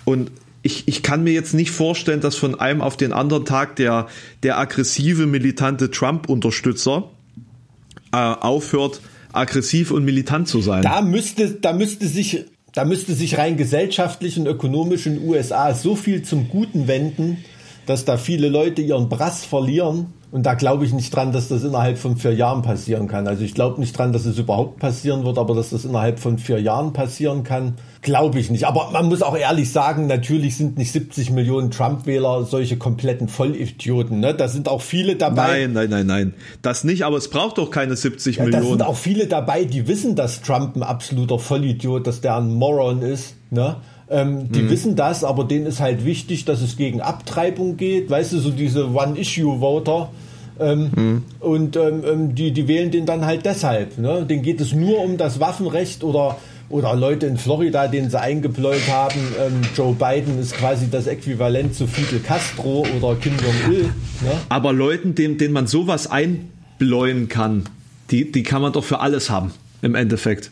und ich, ich kann mir jetzt nicht vorstellen, dass von einem auf den anderen Tag der, der aggressive, militante Trump-Unterstützer äh, aufhört, aggressiv und militant zu sein. Da müsste, da müsste sich, da müsste sich rein gesellschaftlich und ökonomisch in den USA so viel zum Guten wenden, dass da viele Leute ihren Brass verlieren. Und da glaube ich nicht dran, dass das innerhalb von vier Jahren passieren kann. Also ich glaube nicht dran, dass es überhaupt passieren wird, aber dass das innerhalb von vier Jahren passieren kann, glaube ich nicht. Aber man muss auch ehrlich sagen, natürlich sind nicht 70 Millionen Trump-Wähler solche kompletten Vollidioten. Ne? Da sind auch viele dabei. Nein, nein, nein, nein. Das nicht, aber es braucht doch keine 70 ja, Millionen. Da sind auch viele dabei, die wissen, dass Trump ein absoluter Vollidiot, dass der ein Moron ist. Ne? Ähm, die mhm. wissen das, aber denen ist halt wichtig, dass es gegen Abtreibung geht. Weißt du, so diese One-Issue-Voter. Ähm, mhm. Und ähm, ähm, die, die wählen den dann halt deshalb. Ne? Denen geht es nur um das Waffenrecht oder, oder Leute in Florida, denen sie eingebläut haben. Ähm, Joe Biden ist quasi das Äquivalent zu Fidel Castro oder Kim Jong-il. Ne? Aber Leuten, denen, denen man sowas einbläuen kann, die, die kann man doch für alles haben, im Endeffekt.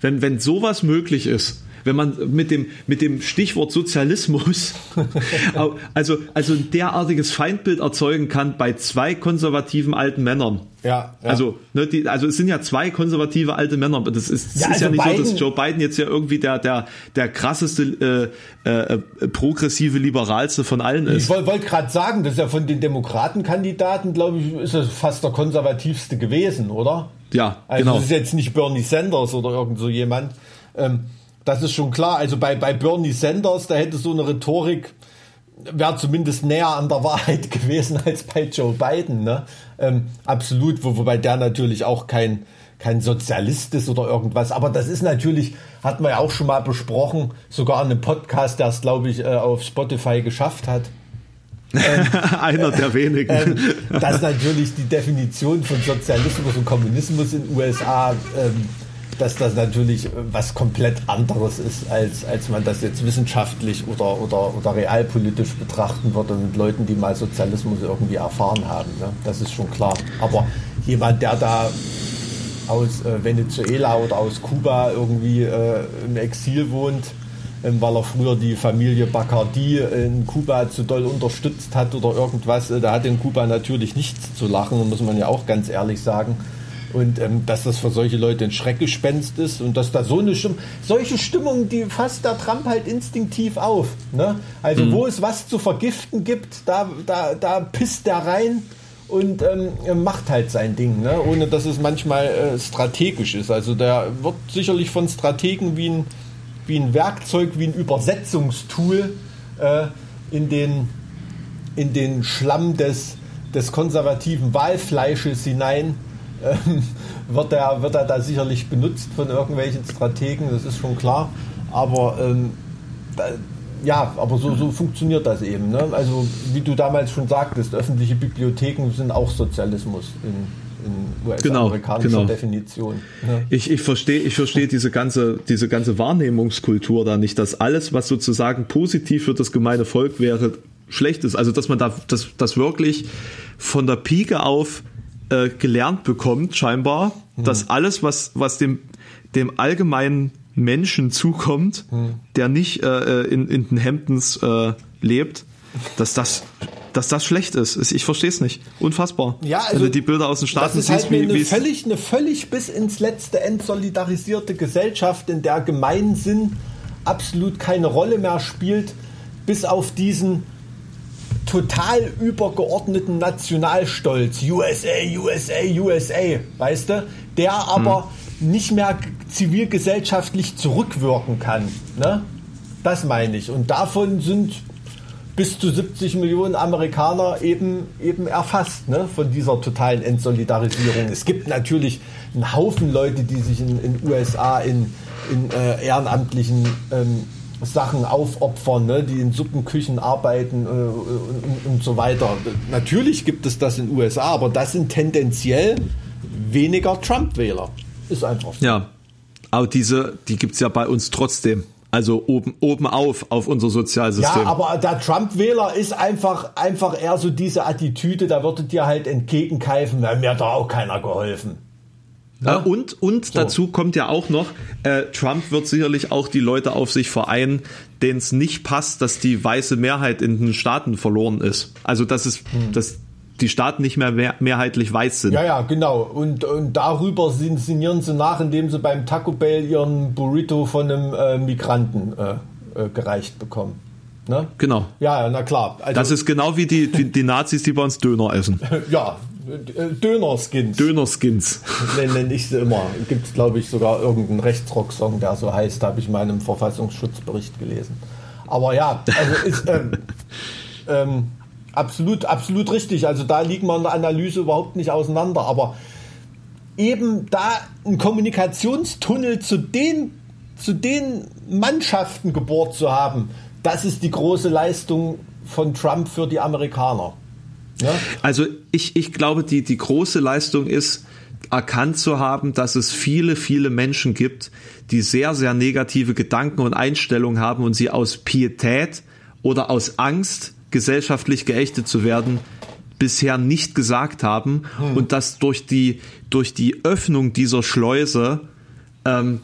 Wenn, wenn sowas möglich ist, wenn man mit dem, mit dem Stichwort Sozialismus [laughs] also, also ein derartiges Feindbild erzeugen kann bei zwei konservativen alten Männern. Ja, ja. Also, ne, die, also es sind ja zwei konservative alte Männer. Das ist, ja, ist also ja nicht Biden, so, dass Joe Biden jetzt ja irgendwie der, der, der krasseste äh, äh, progressive Liberalste von allen ist. Ich wollte wollt gerade sagen, das ist ja von den Demokratenkandidaten, glaube ich, ist er fast der konservativste gewesen, oder? Ja, also genau. Das ist jetzt nicht Bernie Sanders oder irgend so jemand. Ähm, das ist schon klar. Also bei, bei Bernie Sanders, da hätte so eine Rhetorik, wäre zumindest näher an der [laughs] Wahrheit gewesen als bei Joe Biden. Ne? Ähm, absolut, wo, wobei der natürlich auch kein, kein Sozialist ist oder irgendwas. Aber das ist natürlich, hat man ja auch schon mal besprochen, sogar in einem Podcast, der es, glaube ich, äh, auf Spotify geschafft hat. Ähm, [laughs] Einer der wenigen. Ähm, dass natürlich die Definition von Sozialismus und Kommunismus in den USA ähm, dass das natürlich was komplett anderes ist, als, als man das jetzt wissenschaftlich oder, oder, oder realpolitisch betrachten würde mit Leuten, die mal Sozialismus irgendwie erfahren haben. Ne? Das ist schon klar. Aber jemand, der da aus äh, Venezuela oder aus Kuba irgendwie äh, im Exil wohnt, ähm, weil er früher die Familie Bacardi in Kuba zu doll unterstützt hat oder irgendwas, äh, da hat in Kuba natürlich nichts zu lachen, muss man ja auch ganz ehrlich sagen. Und ähm, dass das für solche Leute ein Schreckgespenst ist und dass da so eine Stimmung, solche Stimmung, die fasst der Trump halt instinktiv auf. Ne? Also mhm. wo es was zu vergiften gibt, da, da, da pisst der rein und ähm, macht halt sein Ding, ne? ohne dass es manchmal äh, strategisch ist. Also der wird sicherlich von Strategen wie ein, wie ein Werkzeug, wie ein Übersetzungstool äh, in, den, in den Schlamm des des konservativen Wahlfleisches hinein wird, er, wird er da sicherlich benutzt von irgendwelchen Strategen, das ist schon klar. Aber ähm, da, ja, aber so, so funktioniert das eben. Ne? Also wie du damals schon sagtest, öffentliche Bibliotheken sind auch Sozialismus in, in US-amerikanischer genau, genau. Definition. Ne? Ich, ich verstehe ich versteh diese, ganze, diese ganze Wahrnehmungskultur da nicht, dass alles, was sozusagen positiv für das gemeine Volk wäre, schlecht ist. Also dass man da das, das wirklich von der Pike auf äh, gelernt bekommt, scheinbar, hm. dass alles, was, was dem, dem allgemeinen Menschen zukommt, hm. der nicht äh, in, in den Hemdens äh, lebt, dass das, dass das schlecht ist. Ich verstehe es nicht. Unfassbar. Ja, also, Wenn du die Bilder aus den Staaten das ist siehst, halt wie, eine, völlig, eine völlig bis ins letzte End solidarisierte Gesellschaft, in der Gemeinsinn absolut keine Rolle mehr spielt, bis auf diesen total übergeordneten Nationalstolz. USA, USA, USA, weißt du? Der aber hm nicht mehr zivilgesellschaftlich zurückwirken kann. Ne? Das meine ich. Und davon sind bis zu 70 Millionen Amerikaner eben, eben erfasst ne? von dieser totalen Entsolidarisierung. Es gibt natürlich einen Haufen Leute, die sich in den USA in, in äh, ehrenamtlichen ähm, Sachen aufopfern, ne? die in Suppenküchen arbeiten äh, und, und, so weiter. Natürlich gibt es das in den USA, aber das sind tendenziell weniger Trump-Wähler. Ist einfach so. Ja, aber diese, die gibt es ja bei uns trotzdem. Also oben, oben auf, auf unser Sozialsystem. Ja, aber der Trump-Wähler ist einfach, einfach eher so diese Attitüde, da würde dir halt entgegenkeifen, ja, mir hat da auch keiner geholfen. Ja? Äh, und und so. dazu kommt ja auch noch, äh, Trump wird sicherlich auch die Leute auf sich vereinen, denen es nicht passt, dass die weiße Mehrheit in den Staaten verloren ist. Also das ist, hm. das die Staaten nicht mehr, mehr mehrheitlich weiß sind. Ja, ja, genau. Und, und darüber sinnieren sie nach, indem sie beim Taco Bell ihren Burrito von einem äh, Migranten äh, äh, gereicht bekommen. Ne? Genau. Ja, na klar. Also, das ist genau wie die, die, die Nazis, die bei uns Döner essen. [laughs] ja, Dönerskins. Dönerskins. [laughs] Nenne ich sie immer. Gibt es, glaube ich, sogar irgendeinen Rechtsrock-Song, der so heißt, habe ich in meinem Verfassungsschutzbericht gelesen. Aber ja, also ist, ähm, [laughs] ähm, Absolut, absolut richtig. Also da liegt man in der Analyse überhaupt nicht auseinander. Aber eben da ein Kommunikationstunnel zu den, zu den Mannschaften gebohrt zu haben, das ist die große Leistung von Trump für die Amerikaner. Ja? Also ich, ich glaube, die, die große Leistung ist, erkannt zu haben, dass es viele, viele Menschen gibt, die sehr, sehr negative Gedanken und Einstellungen haben und sie aus Pietät oder aus Angst gesellschaftlich geächtet zu werden, bisher nicht gesagt haben hm. und dass durch die, durch die Öffnung dieser Schleuse ähm,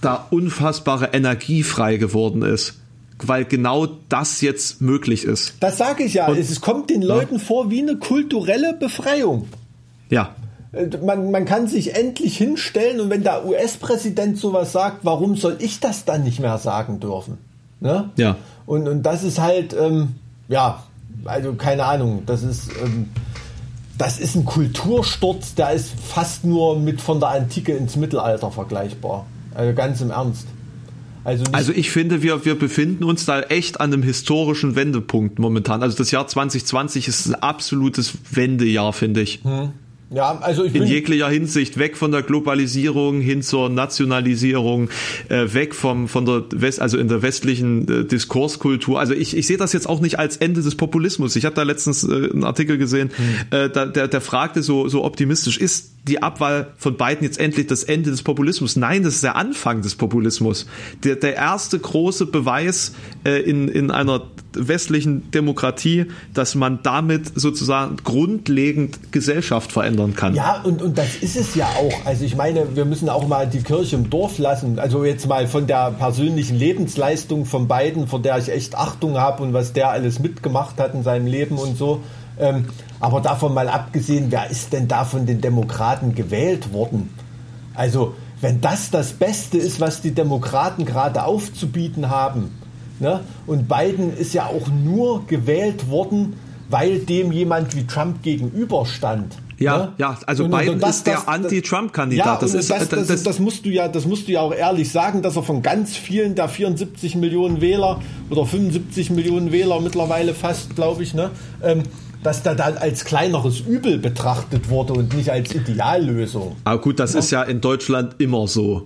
da unfassbare Energie frei geworden ist. Weil genau das jetzt möglich ist. Das sage ich ja. Und, es kommt den Leuten ja. vor wie eine kulturelle Befreiung. Ja. Äh, man, man kann sich endlich hinstellen und wenn der US-Präsident sowas sagt, warum soll ich das dann nicht mehr sagen dürfen? Ne? Ja. Und, und das ist halt, ähm, ja, also keine Ahnung, das ist, ähm, das ist ein Kultursturz, der ist fast nur mit von der Antike ins Mittelalter vergleichbar. Also ganz im Ernst. Also, also ich finde, wir, wir befinden uns da echt an einem historischen Wendepunkt momentan. Also das Jahr 2020 ist ein absolutes Wendejahr, finde ich. Hm. Ja, also ich in jeglicher Hinsicht weg von der Globalisierung hin zur Nationalisierung, äh, weg vom von der West, also in der westlichen äh, Diskurskultur. Also ich, ich sehe das jetzt auch nicht als Ende des Populismus. Ich habe da letztens äh, einen Artikel gesehen, hm. äh, da, der, der fragte so so optimistisch: Ist die Abwahl von Biden jetzt endlich das Ende des Populismus? Nein, das ist der Anfang des Populismus. Der der erste große Beweis äh, in in einer westlichen Demokratie, dass man damit sozusagen grundlegend Gesellschaft verändern kann. Ja, und, und das ist es ja auch. Also ich meine, wir müssen auch mal die Kirche im Dorf lassen. Also jetzt mal von der persönlichen Lebensleistung von beiden, von der ich echt Achtung habe und was der alles mitgemacht hat in seinem Leben und so. Ähm, aber davon mal abgesehen, wer ist denn da von den Demokraten gewählt worden? Also wenn das das Beste ist, was die Demokraten gerade aufzubieten haben, Ne? Und Biden ist ja auch nur gewählt worden, weil dem jemand wie Trump gegenüberstand. Ja, ne? ja, also und, Biden und das, ist der Anti-Trump-Kandidat. Ja, das, das, das, das, das, musst du ja, das musst du ja auch ehrlich sagen, dass er von ganz vielen der 74 Millionen Wähler oder 75 Millionen Wähler mittlerweile fast, glaube ich, ne, ähm, dass da dann als kleineres Übel betrachtet wurde und nicht als Ideallösung. Aber gut, das ist ja in Deutschland immer so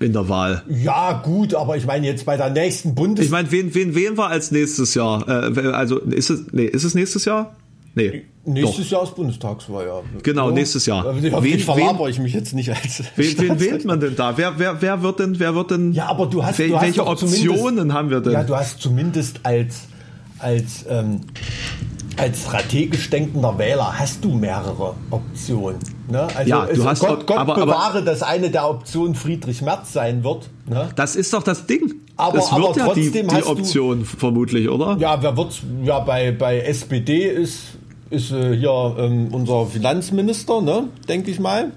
in der Wahl. Ja, gut, aber ich meine jetzt bei der nächsten Bundes... Ich meine, wen, wen wählen wir als nächstes Jahr? Äh, also ist es, nee, ist es nächstes Jahr? Nee. Nächstes Jahr ist Bundestagswahl, ja. Genau, ja. nächstes Jahr. Auf wen, wen verlaber ich mich jetzt nicht als. [laughs] Wen, wen wählt man denn da? Wer, wer, wer wird denn, wer wird denn? Ja, aber du hast, wel, du hast welche Optionen haben wir denn? Ja, du hast zumindest als als ähm, als strategisch denkender Wähler hast du mehrere Optionen. Ne? Also ja, du hast Gott, Gott aber, bewahre, aber, dass eine der Optionen Friedrich Merz sein wird. Ne? Das ist doch das Ding. Aber, das wird aber ja die, trotzdem die hast Option du, vermutlich, oder? Ja, wer wird ja bei bei SPD ist ist äh, hier ähm, unser Finanzminister, ne? Denke ich mal.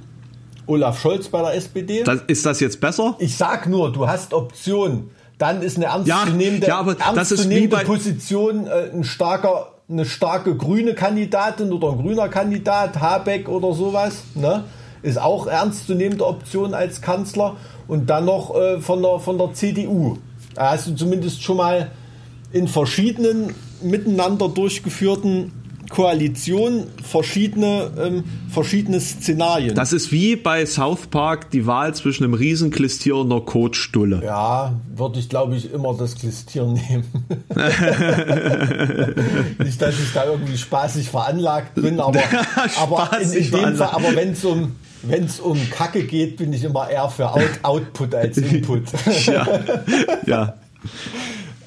Olaf Scholz bei der SPD. Das, ist das jetzt besser? Ich sag nur, du hast Optionen. Dann ist eine ernstzunehmende, ja, wie ernstzunehmende Position äh, ein starker, eine starke grüne Kandidatin oder ein grüner Kandidat, Habeck oder sowas. Ne? Ist auch ernstzunehmende Option als Kanzler. Und dann noch äh, von, der, von der CDU. Da hast du zumindest schon mal in verschiedenen miteinander durchgeführten Koalitionen verschiedene, ähm, verschiedene Szenarien. Das ist wie bei South Park die Wahl zwischen einem Riesenklistier und einer Kotstulle. Ja, würde ich glaube ich immer das Klistieren nehmen. [laughs] Nicht, dass ich da irgendwie spaßig veranlagt bin, aber, [laughs] aber in, in Spaßig dem Fall, veranlagt. aber wenn es um wenn es um Kacke geht, bin ich immer eher für Out, Output als Input. [laughs] Ja. ja.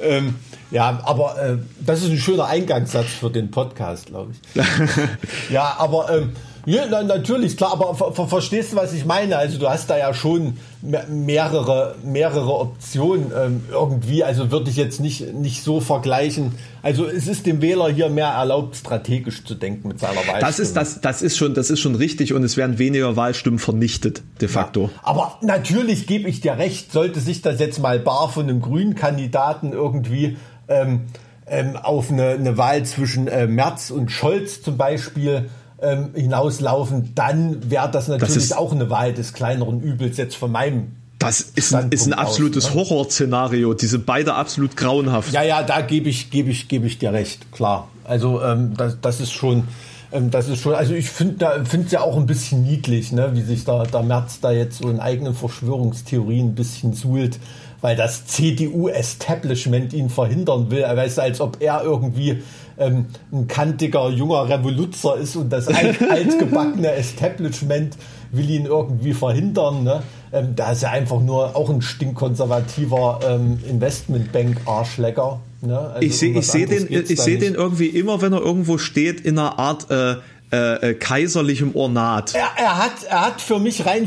ähm, ja, aber äh, das ist ein schöner Eingangssatz für den Podcast, glaube ich. [laughs] ja, aber ähm, ja, na, natürlich, klar, aber ver ver verstehst du, was ich meine? Also du hast da ja schon me- mehrere, mehrere Optionen ähm, irgendwie. Also würde ich jetzt nicht, nicht so vergleichen. Also es ist dem Wähler hier mehr erlaubt, strategisch zu denken mit seiner Wahl. Das ist, das, das, ist schon, das ist schon richtig und es werden weniger Wahlstimmen vernichtet, de facto. Aber natürlich gebe ich dir recht, sollte sich das jetzt mal bar von einem grünen Kandidaten irgendwie ähm, ähm, auf eine, eine Wahl zwischen äh, Merz und Scholz zum Beispiel ähm, hinauslaufen, dann wäre das natürlich ist- auch eine Wahl des kleineren Übels jetzt von meinem. Das ist ein, ist ein aus, absolutes ne? Horrorszenario. Die sind beide absolut grauenhaft. Ja, ja, da gebe ich, gebe ich, gebe ich dir recht, klar. Also ähm, das, das ist schon, ähm, das ist schon, also ich finde da finde es ja auch ein bisschen niedlich, ne, wie sich da der Merz da jetzt so in eigenen Verschwörungstheorien ein bisschen suhlt, weil das CDU-Establishment ihn verhindern will. Er weiß, als ob er irgendwie ähm, ein kantiger junger Revoluzer ist und das alt, [laughs] altgebackene Establishment will ihn irgendwie verhindern. Ne? Ähm, da ist er einfach nur auch ein stinkkonservativer ähm, Investmentbank-Arschlecker. Ne? Also Ich sehe seh den, ich seh den irgendwie immer, wenn er irgendwo steht, in einer Art äh, äh, äh, kaiserlichem Ornat. Er, er, hat, er hat für mich rein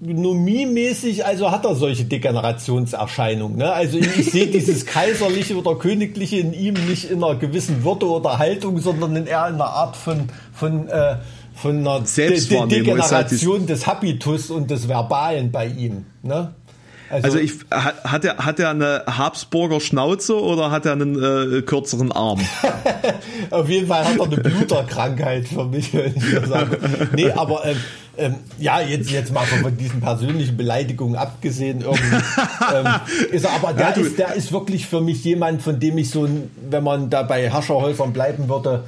physiognomiemäßig, also hat er solche Degenerationserscheinungen. Ne? Also ich, sehe dieses [laughs] kaiserliche oder königliche in ihm nicht in einer gewissen Würde oder Haltung, sondern in eher in einer Art von, von, äh, von einer De De Selbstwahrnehmung ist halt Degeneration des Habitus und des Verbalen bei ihm. Ne? Also ich hat, er hat er eine Habsburger Schnauze oder hat er einen äh, kürzeren Arm? [laughs] Auf jeden Fall hat er eine [laughs] Bluterkrankheit für mich, wenn ich das sage. Nee, aber ähm, ähm, ja, jetzt, jetzt mal von diesen persönlichen Beleidigungen abgesehen, irgendwie, [laughs] ähm, ist er, aber der, Ja, ist, der ist wirklich für mich jemand, von dem ich so, ein, wenn man da bei Hascherhäusern bleiben würde,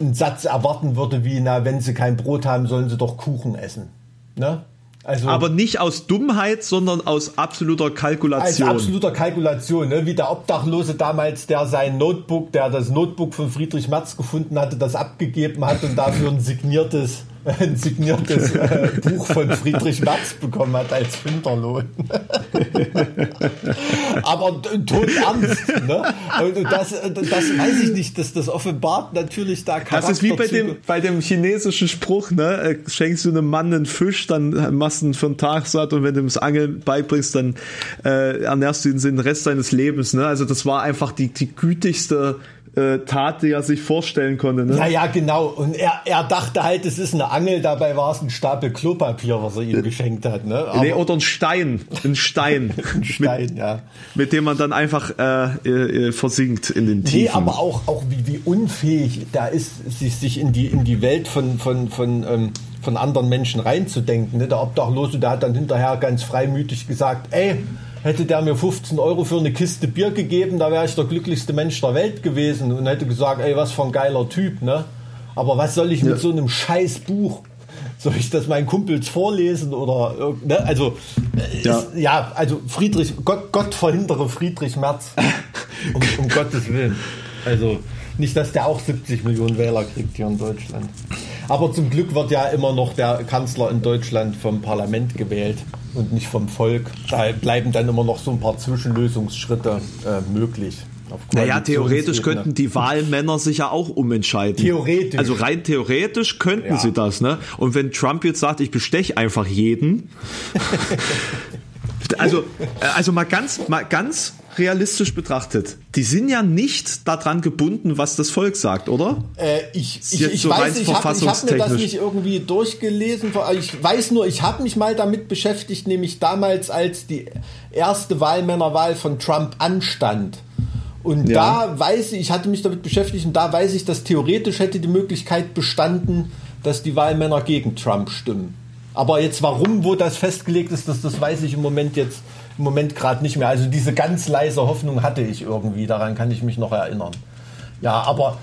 einen Satz erwarten würde, wie, na, wenn sie kein Brot haben, sollen sie doch Kuchen essen. Ne? Also, Aber nicht aus Dummheit, sondern aus absoluter Kalkulation. absoluter Kalkulation, ne? wie der Obdachlose damals, der sein Notebook, der das Notebook von Friedrich Merz gefunden hatte, das abgegeben hat und dafür ein signiertes, [laughs] ein signiertes [laughs] äh, Buch von Friedrich Merz bekommen hat als Finderlohn. [laughs] Aber tot ernst. Ne? Und das, das weiß ich nicht, dass das offenbart natürlich da Das ist wie bei dem, bei dem chinesischen Spruch, ne? Äh, Schenkst du einem Mann einen Fisch, dann machst du ihn für einen Tag satt und wenn du ihm das Angeln beibringst, dann äh, ernährst du ihn den Rest seines Lebens. Ne? Also das war einfach die, die gütigste äh, Tat, die er sich vorstellen konnte. Ne? Ja, ja, genau. Und er, er dachte halt, es ist eine Angel, dabei war es ein Stapel Klopapier, was er ihm geschenkt hat. Ne? Aber Nee, oder ein Stein. Ein Stein. [laughs] ein Stein, ja. mit, mit dem man dann einfach äh, äh, äh, versinkt in den Tiefen. Nee, aber auch, auch wie, wie unfähig da ist, sich, sich in, die, in die Welt von, von, von, ähm, von anderen Menschen reinzudenken. Ne? Der Obdachlose, der hat dann hinterher ganz freimütig gesagt, ey, hätte der mir 15 Euro für eine Kiste Bier gegeben, da wäre ich der glücklichste Mensch der Welt gewesen und hätte gesagt, ey, was für ein geiler Typ, ne? Aber was soll ich mit so einem scheiß Buch? Soll ich das meinen Kumpels vorlesen oder ne? also äh, Ja. Ist, ja, also Friedrich, Gott, Gott verhindere Friedrich Merz. [laughs] Um, um Gottes Willen. Also nicht, dass der auch 70 Millionen Wähler kriegt hier in Deutschland. Aber zum Glück wird ja immer noch der Kanzler in Deutschland vom Parlament gewählt und nicht vom Volk. Da bleiben dann immer noch so ein paar Zwischenlösungsschritte äh, möglich. Naja, theoretisch könnten die Wahlmänner sich ja auch umentscheiden. Theoretisch. Also rein theoretisch könnten Ja. sie das, ne? Und wenn Trump jetzt sagt, ich bestech einfach jeden. [laughs] also, äh, also mal ganz, mal ganz realistisch betrachtet, die sind ja nicht daran gebunden, was das Volk sagt, oder? Äh, ich ich, ich so weiß, ich habe hab mir das nicht irgendwie durchgelesen. Ich weiß nur, ich habe mich mal damit beschäftigt, nämlich damals, als die erste Wahlmännerwahl von Trump anstand. Und Ja. da weiß ich, ich hatte mich damit beschäftigt und da weiß ich, dass theoretisch hätte die Möglichkeit bestanden, dass die Wahlmänner gegen Trump stimmen. Aber jetzt warum, wo das festgelegt ist, das, das weiß ich im Moment jetzt im Moment gerade nicht mehr. Also diese ganz leise Hoffnung hatte ich irgendwie, daran kann ich mich noch erinnern. Ja, aber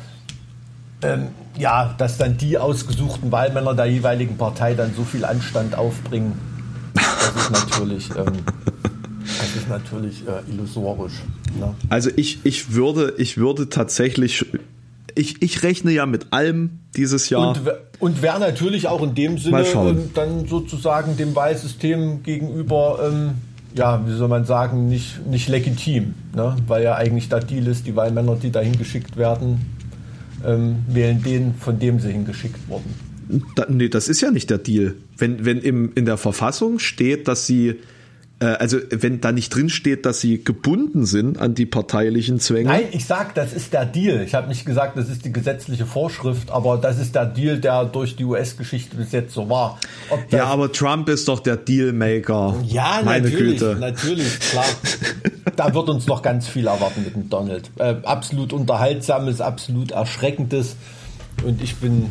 ähm, ja, dass dann die ausgesuchten Wahlmänner der jeweiligen Partei dann so viel Anstand aufbringen, das ist natürlich, ähm, das ist natürlich äh, illusorisch. Ne? Also ich, ich würde, ich würde tatsächlich, ich, ich rechne ja mit allem dieses Jahr. Und, und wäre natürlich auch in dem Sinne ähm, dann sozusagen dem Wahlsystem gegenüber, ähm, ja, wie soll man sagen, nicht, nicht legitim. Ne? Weil ja eigentlich der Deal ist, die Wahlmänner, die dahin geschickt werden, ähm, wählen den, von dem sie hingeschickt wurden. Da, nee, das ist ja nicht der Deal. Wenn, wenn im, in der Verfassung steht, dass sie, also wenn da nicht drin steht, dass sie gebunden sind an die parteilichen Zwänge. Nein, ich sag, das ist der Deal. Ich habe nicht gesagt, das ist die gesetzliche Vorschrift, aber das ist der Deal, der durch die US-Geschichte bis jetzt so war. Ja, aber Trump ist doch der Dealmaker. Ja, Meine natürlich, Güte. natürlich, klar. da wird uns noch ganz viel erwarten mit dem Donald. Äh, absolut unterhaltsames, absolut erschreckendes. Und ich bin,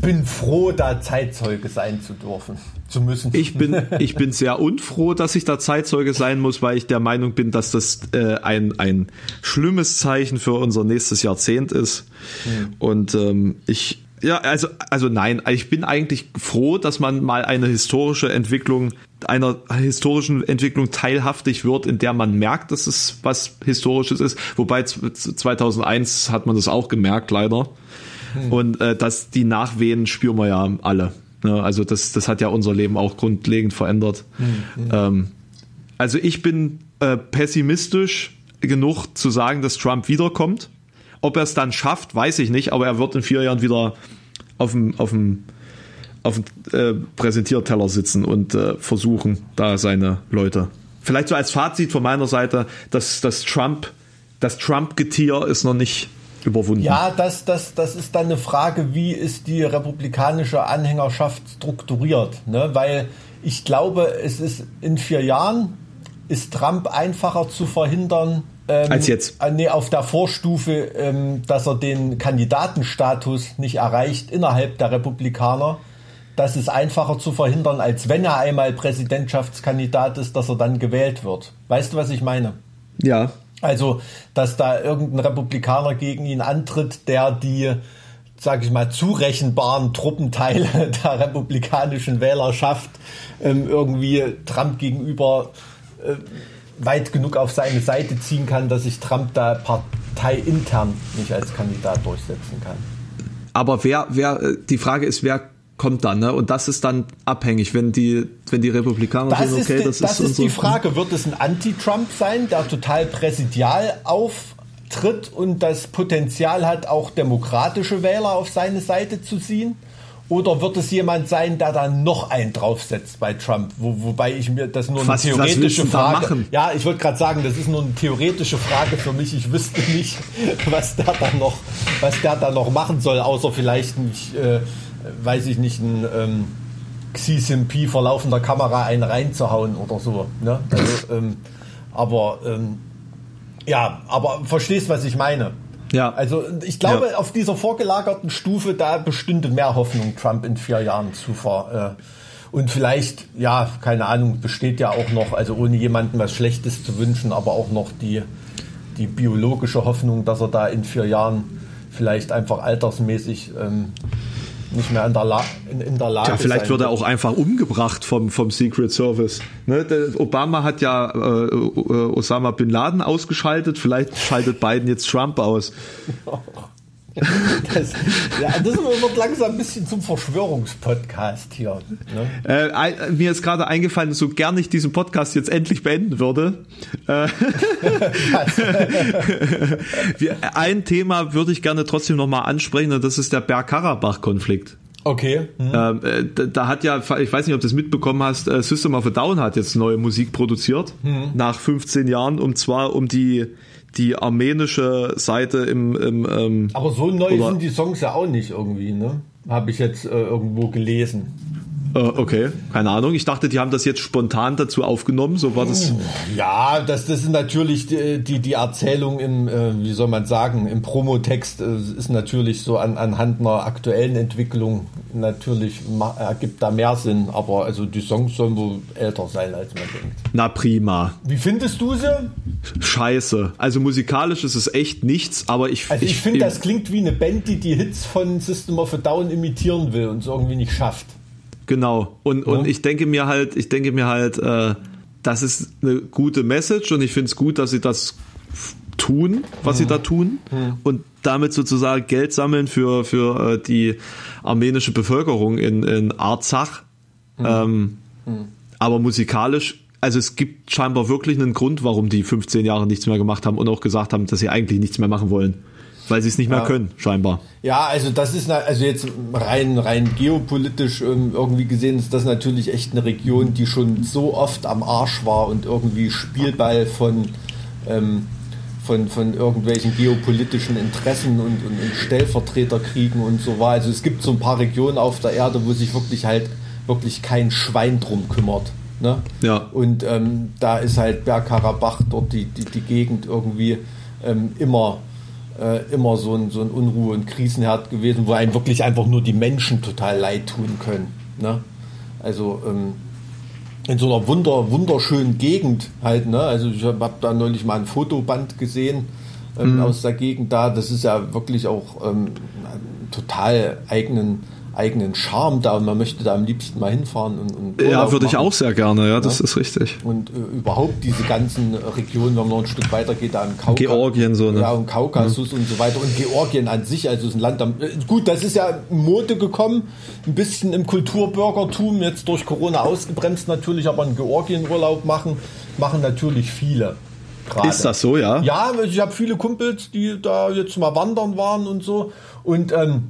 bin froh, da Zeitzeuge sein zu dürfen, zu müssen. Ich bin, ich bin sehr unfroh, dass ich da Zeitzeuge sein muss, weil ich der Meinung bin, dass das äh, ein, ein schlimmes Zeichen für unser nächstes Jahrzehnt ist. Und ähm, ich, ja, also, also nein, ich bin eigentlich froh, dass man mal eine historische Entwicklung, einer historischen Entwicklung teilhaftig wird, in der man merkt, dass es was Historisches ist. Wobei z- 2001 hat man das auch gemerkt, leider. Und äh, dass die Nachwehen spüren wir ja alle. Ne? Also das, das hat ja unser Leben auch grundlegend verändert. Ähm, also ich bin äh, pessimistisch genug zu sagen, dass Trump wiederkommt. Ob er es dann schafft, weiß ich nicht, aber er wird in vier Jahren wieder auf dem, auf dem, auf dem äh, Präsentierteller sitzen und äh, versuchen, da seine Leute. Vielleicht so als Fazit von meiner Seite, dass, dass Trump, das Trump-Getier ist noch nicht überwunden. Ja, das, das, das ist dann eine Frage, wie ist die republikanische Anhängerschaft strukturiert? Ne? Weil ich glaube, es ist in vier Jahren ist Trump einfacher zu verhindern. Ähm, Als jetzt. äh, Nee, auf der Vorstufe, ähm, dass er den Kandidatenstatus nicht erreicht innerhalb der Republikaner. Das ist einfacher zu verhindern, als wenn er einmal Präsidentschaftskandidat ist, dass er dann gewählt wird. Weißt du, was ich meine? Ja. Also, dass da irgendein Republikaner gegen ihn antritt, der die, sag ich mal, zurechenbaren Truppenteile [laughs] der republikanischen Wählerschaft ähm, irgendwie Trump gegenüber äh, weit genug auf seine Seite ziehen kann, dass sich Trump da parteiintern nicht als Kandidat durchsetzen kann. Aber wer, wer, äh, die Frage ist, wer kommt dann, ne? Und das ist dann abhängig, wenn die, wenn die Republikaner Das sagen, ist, okay, die, das, das ist, ist die Frage. Wird es ein Anti-Trump sein, der total präsidial auftritt und das Potenzial hat, auch demokratische Wähler auf seine Seite zu ziehen? Oder wird es jemand sein, der dann noch einen draufsetzt bei Trump? Wo, wobei ich mir das nur eine Was- was theoretische da Frage. machen? Ja, ich wollte gerade sagen, das ist nur eine theoretische Frage für mich. Ich wüsste nicht, [laughs] was der da noch, was der da noch machen soll, außer vielleicht nicht, äh, weiß ich nicht, ein ähm, Jinping vor laufender Kamera einen reinzuhauen oder so. Ne? Also, [laughs] ähm, aber ähm, ja, aber verstehst, was ich meine. Ja. Also ich glaube, Ja. auf dieser vorgelagerten Stufe, da bestünde mehr Hoffnung, Trump in vier Jahren zu ver. Äh, und vielleicht, ja, keine Ahnung, besteht ja auch noch, also ohne jemandem was Schlechtes zu wünschen, aber auch noch die, die biologische Hoffnung, dass er da in vier Jahren vielleicht einfach altersmäßig ähm, nicht mehr in der, La in, in der Lage Ja, vielleicht wird er auch einfach umgebracht vom, vom Secret Service. Ne, der Obama hat ja äh, Osama Bin Laden ausgeschaltet, vielleicht schaltet Biden jetzt Trump aus. [laughs] [laughs] Das, ja, das wird langsam ein bisschen zum Verschwörungspodcast hier. Ne? Äh, mir ist gerade eingefallen, so gern ich diesen Podcast jetzt endlich beenden würde. Äh, [laughs] ein Thema würde ich gerne trotzdem nochmal ansprechen und das ist der Bergkarabach-Konflikt. Okay. Mhm. Ähm, äh, da, da, hat ja, ich weiß nicht, ob du es mitbekommen hast, äh, System of a Down hat jetzt neue Musik produziert, mhm. nach 15 Jahren, und zwar um die die armenische Seite im. im ähm, Aber so neu sind die Songs ja auch nicht irgendwie, ne? Habe ich jetzt äh, irgendwo gelesen. Äh, okay, keine Ahnung. Ich dachte, die haben das jetzt spontan dazu aufgenommen. So war das. Ja, das, das ist natürlich die, die, die Erzählung im, äh, wie soll man sagen, im Promotext äh, ist natürlich so an, anhand einer aktuellen Entwicklung natürlich ergibt da mehr Sinn. Aber also die Songs sollen wohl älter sein, als man denkt. Na prima. Wie findest du sie? Scheiße. Also musikalisch ist es echt nichts, aber ich. Also ich, ich finde, das klingt wie eine Band, die die Hits von System of a Down imitieren will und es irgendwie nicht schafft. Genau. Und, ja. und ich denke mir halt, ich denke mir halt, äh, das ist eine gute Message und ich finde es gut, dass sie das tun, was mhm. sie da tun mhm. und damit sozusagen Geld sammeln für, für äh, die armenische Bevölkerung in, in Arzach. Mhm. Ähm, mhm. aber musikalisch, also es gibt scheinbar wirklich einen Grund, warum die 15 Jahre nichts mehr gemacht haben und auch gesagt haben, dass sie eigentlich nichts mehr machen wollen weil sie es nicht mehr können, scheinbar. Ja, also das ist also jetzt rein rein geopolitisch ähm, irgendwie gesehen ist das natürlich echt eine Region, die schon so oft am Arsch war und irgendwie Spielball von ähm, von, von irgendwelchen geopolitischen Interessen und, und, und Stellvertreterkriegen und so war. Also es gibt so ein paar Regionen auf der Erde, wo sich wirklich halt wirklich kein Schwein drum kümmert. Ne? Ja. Und ähm, da ist halt Bergkarabach dort die, die, die Gegend irgendwie ähm, immer äh, immer so ein, so ein Unruhe- und Krisenherd gewesen, wo einem wirklich einfach nur die Menschen total leid tun können. Ne? Also ähm, in so einer wunder, wunderschönen Gegend halt. Ne? Also ich habe da neulich mal ein Fotoband gesehen ähm, mhm. aus der Gegend da. Das ist ja wirklich auch ähm, total eigenen eigenen Charme da und man möchte da am liebsten mal hinfahren und, und ja würde ich auch sehr gerne ja das ja? ist richtig und äh, überhaupt diese ganzen Regionen wenn man noch ein Stück weiter geht da im Kaukasus Georgien so ne? ja und Kaukasus mhm. und so weiter und Georgien an sich also ist ein Land äh, gut das ist ja Mode gekommen ein bisschen im Kulturbürgertum jetzt durch Corona ausgebremst natürlich aber einen Georgien-Urlaub machen machen natürlich viele Grade. Ist das so, ja? Ja, ich habe viele Kumpels, die da jetzt mal wandern waren und so. Und ähm,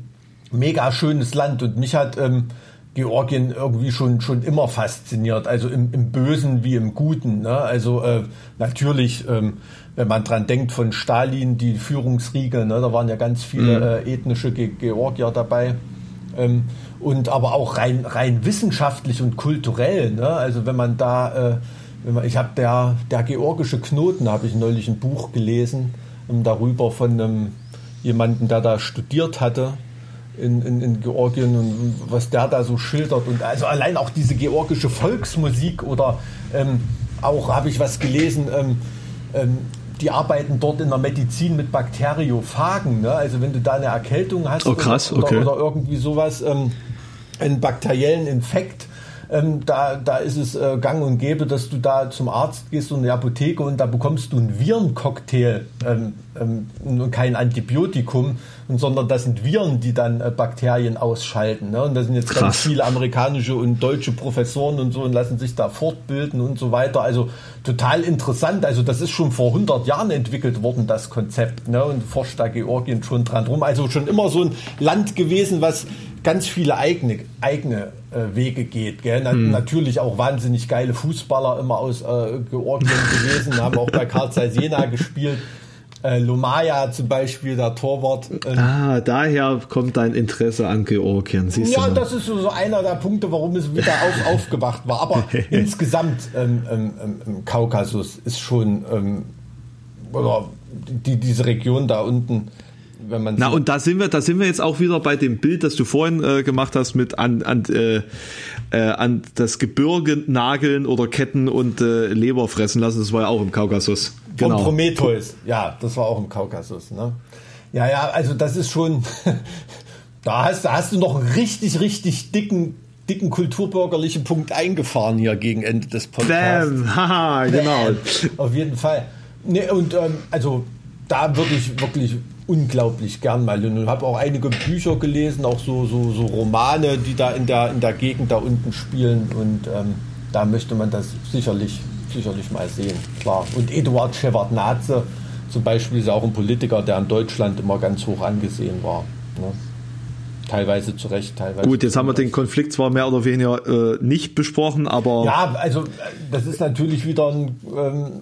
mega schönes Land und mich hat ähm, Georgien irgendwie schon, schon immer fasziniert, also im, im Bösen wie im Guten. Ne? Also äh, natürlich, ähm, wenn man dran denkt, von Stalin, die Führungsriege, ne? da waren ja ganz viele mhm. äh, ethnische Ge Georgier dabei. Ähm, und aber auch rein, rein wissenschaftlich und kulturell. Ne? Also wenn man da, äh, wenn man, ich habe der, der georgische Knoten, habe ich neulich ein Buch gelesen, ähm, darüber von einem jemanden, der da studiert hatte in, in, in, Georgien und was der da so schildert. Und also allein auch diese georgische Volksmusik oder ähm, auch habe ich was gelesen, ähm, ähm, die arbeiten dort in der Medizin mit Bakteriophagen. Ne? Also wenn du da eine Erkältung hast oh, krass, oder, okay. oder, irgendwie sowas, ähm, einen bakteriellen Infekt, ähm, da, da ist es äh, gang und gäbe, dass du da zum Arzt gehst und in die Apotheke und da bekommst du einen Virencocktail ähm, ähm, kein Antibiotikum, sondern das sind Viren, die dann äh, Bakterien ausschalten. Ne? Und da sind jetzt Krass. ganz viele amerikanische und deutsche Professoren und so und lassen sich da fortbilden und so weiter. Also total interessant. Also das ist schon vor 100 Jahren entwickelt worden, das Konzept. Ne? Und forscht da Georgien schon dran rum. Also schon immer so ein Land gewesen, was ganz viele eigene, eigene äh, Wege geht. Gell? Na, hm. Natürlich auch wahnsinnig geile Fußballer immer aus äh, Georgien gewesen, haben auch bei Karl Zeiss Jena gespielt. Äh, Lomaya zum Beispiel, der Torwart. Ähm, ah, daher kommt dein Interesse an Georgien. Siehst ja, du das ist so einer der Punkte, warum es wieder auf, [laughs] aufgewacht war. Aber [laughs] insgesamt ähm, ähm, ähm, Kaukasus ist schon, ähm, oder die, diese Region da unten, wenn man Na und da sind wir, da sind wir jetzt auch wieder bei dem Bild, das du vorhin äh, gemacht hast mit an an, äh, äh, an das Gebirge nageln oder Ketten und äh, Leber fressen lassen. Das war ja auch im Kaukasus. Genau. Und Prometheus, ja, das war auch im Kaukasus. Ne? Ja, ja, also das ist schon, [laughs] da hast, da hast du noch einen richtig, richtig dicken dicken kulturbürgerlichen Punkt eingefahren hier gegen Ende des Podcasts. Bam, [laughs] haha, genau. Auf jeden Fall. Nee, und ähm, also da würde ich wirklich unglaublich gern mal und habe auch einige Bücher gelesen, auch so, so, so Romane, die da in der, in der Gegend da unten spielen und ähm, da möchte man das sicherlich, sicherlich mal sehen, klar. Und Eduard Shevardnadze zum Beispiel ist auch ein Politiker, der in Deutschland immer ganz hoch angesehen war. Ne? Teilweise zu Recht, teilweise. Gut, jetzt haben wir den Konflikt zwar mehr oder weniger äh, nicht besprochen, aber. Ja, also das ist natürlich wieder ein. Ähm,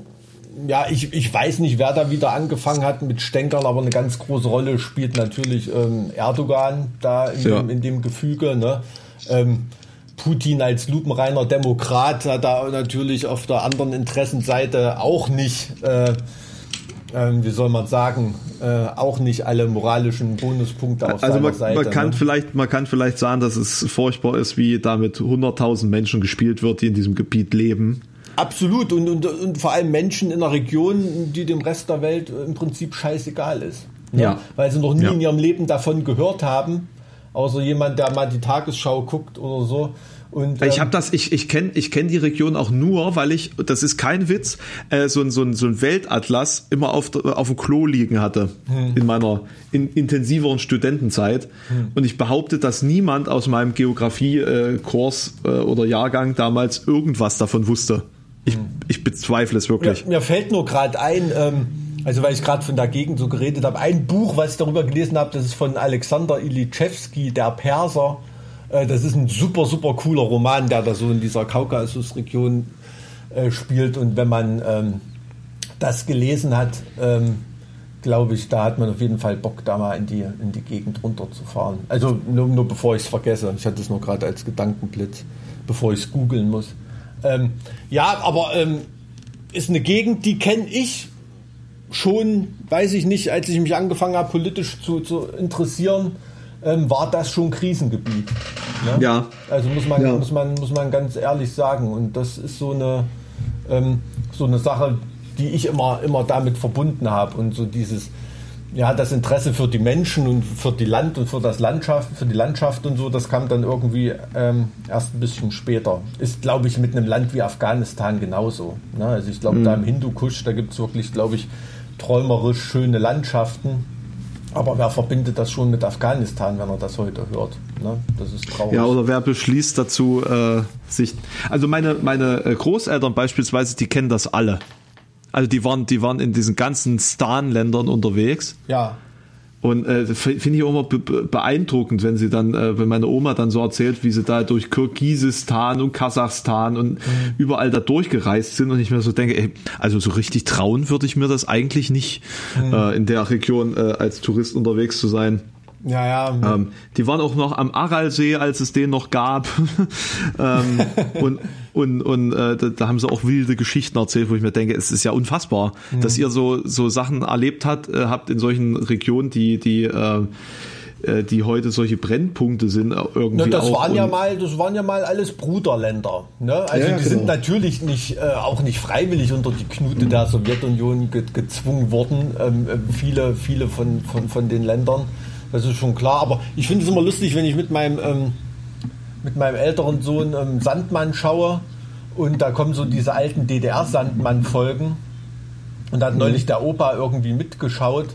ja, ich, ich weiß nicht, wer da wieder angefangen hat mit Stänkern, aber eine ganz große Rolle spielt natürlich ähm, Erdogan da in, ja. dem, in dem Gefüge. Ne? Ähm, Putin als lupenreiner Demokrat hat da natürlich auf der anderen Interessenseite auch nicht. Äh, ähm, wie soll man sagen, äh, auch nicht alle moralischen Bonuspunkte auf also man, Seite. Man kann, ne? vielleicht, man kann vielleicht sagen, dass es furchtbar ist, wie da mit 100.000 Menschen gespielt wird, die in diesem Gebiet leben. Absolut und, und, und vor allem Menschen in einer Region, die dem Rest der Welt im Prinzip scheißegal ist. Ne? Ja. Weil sie noch nie ja. in ihrem Leben davon gehört haben, außer jemand, der mal die Tagesschau guckt oder so. Und, ähm, ich habe das, ich, ich kenne ich kenn die Region auch nur, weil ich, das ist kein Witz, äh, so, ein, so, ein, so ein Weltatlas immer auf, auf dem Klo liegen hatte hm. in meiner in, intensiveren Studentenzeit. Hm. Und ich behaupte, dass niemand aus meinem Geografie-Kurs äh, äh, oder Jahrgang damals irgendwas davon wusste. Ich, ich bezweifle es wirklich. Ja, mir fällt nur gerade ein, ähm, also weil ich gerade von der Gegend so geredet habe, ein Buch, was ich darüber gelesen habe, das ist von Alexander Ilichewski, der Perser äh, das ist ein super, super cooler Roman, der da so in dieser Kaukasusregion äh, spielt. Und wenn man ähm, das gelesen hat, ähm, glaube ich, da hat man auf jeden Fall Bock, da mal in die, in die Gegend runterzufahren. Also nur, nur bevor ich es vergesse. Ich hatte es nur gerade als Gedankenblitz, bevor ich es googeln muss. Ähm, ja, aber ähm, ist eine Gegend, die kenne ich schon, weiß ich nicht, als ich mich angefangen habe, politisch zu, zu interessieren ähm, war das schon Krisengebiet. Ne? Ja. Also muss man, ja. muss, man, muss man ganz ehrlich sagen. Und das ist so eine, ähm, so eine Sache, die ich immer, immer damit verbunden habe. Und so dieses, ja, das Interesse für die Menschen und für die Land und für das Landschaft, für die Landschaft und so, das kam dann irgendwie ähm, erst ein bisschen später. Ist, glaube ich, mit einem Land wie Afghanistan genauso. Ne? Also ich glaube, mhm. da im Hindukusch, da gibt es wirklich, glaube ich, träumerisch schöne Landschaften aber wer verbindet das schon mit Afghanistan, wenn er das heute hört? Ne? Das ist traurig. Ja, oder wer beschließt dazu, äh, sich. Also meine, meine äh, Großeltern beispielsweise, die kennen das alle. Also die waren, die waren in diesen ganzen Stan-Ländern unterwegs. Ja. Und äh, finde ich auch immer be beeindruckend, wenn sie dann, äh, wenn meine Oma dann so erzählt, wie sie da durch Kirgisistan und Kasachstan und mhm. überall da durchgereist sind und ich mir so denke, ey, also so richtig trauen würde ich mir das eigentlich nicht, mhm. äh, in der Region äh, als Tourist unterwegs zu sein. Ja, ja. Ähm, die waren auch noch am Aralsee, als es den noch gab. [laughs] ähm, und und, und äh, da, da, haben sie auch wilde Geschichten erzählt, wo ich mir denke, es ist ja unfassbar, mhm. dass ihr so, so Sachen erlebt habt, äh, habt in solchen Regionen, die, die äh, äh die heute solche Brennpunkte sind äh, irgendwie. Na, das auch. waren ja mal, das waren ja mal alles Bruderländer. Ne? Also ja, die genau. sind natürlich nicht äh, auch nicht freiwillig unter die Knute mhm. der Sowjetunion ge gezwungen worden. Ähm, äh, viele, viele von, von, von den Ländern. Das ist schon klar. Aber ich finde es immer lustig, wenn ich mit meinem ähm, mit meinem älteren Sohn ähm, Sandmann schaue und da kommen so diese alten DDR-Sandmann-Folgen und da hat mhm. neulich der Opa irgendwie mitgeschaut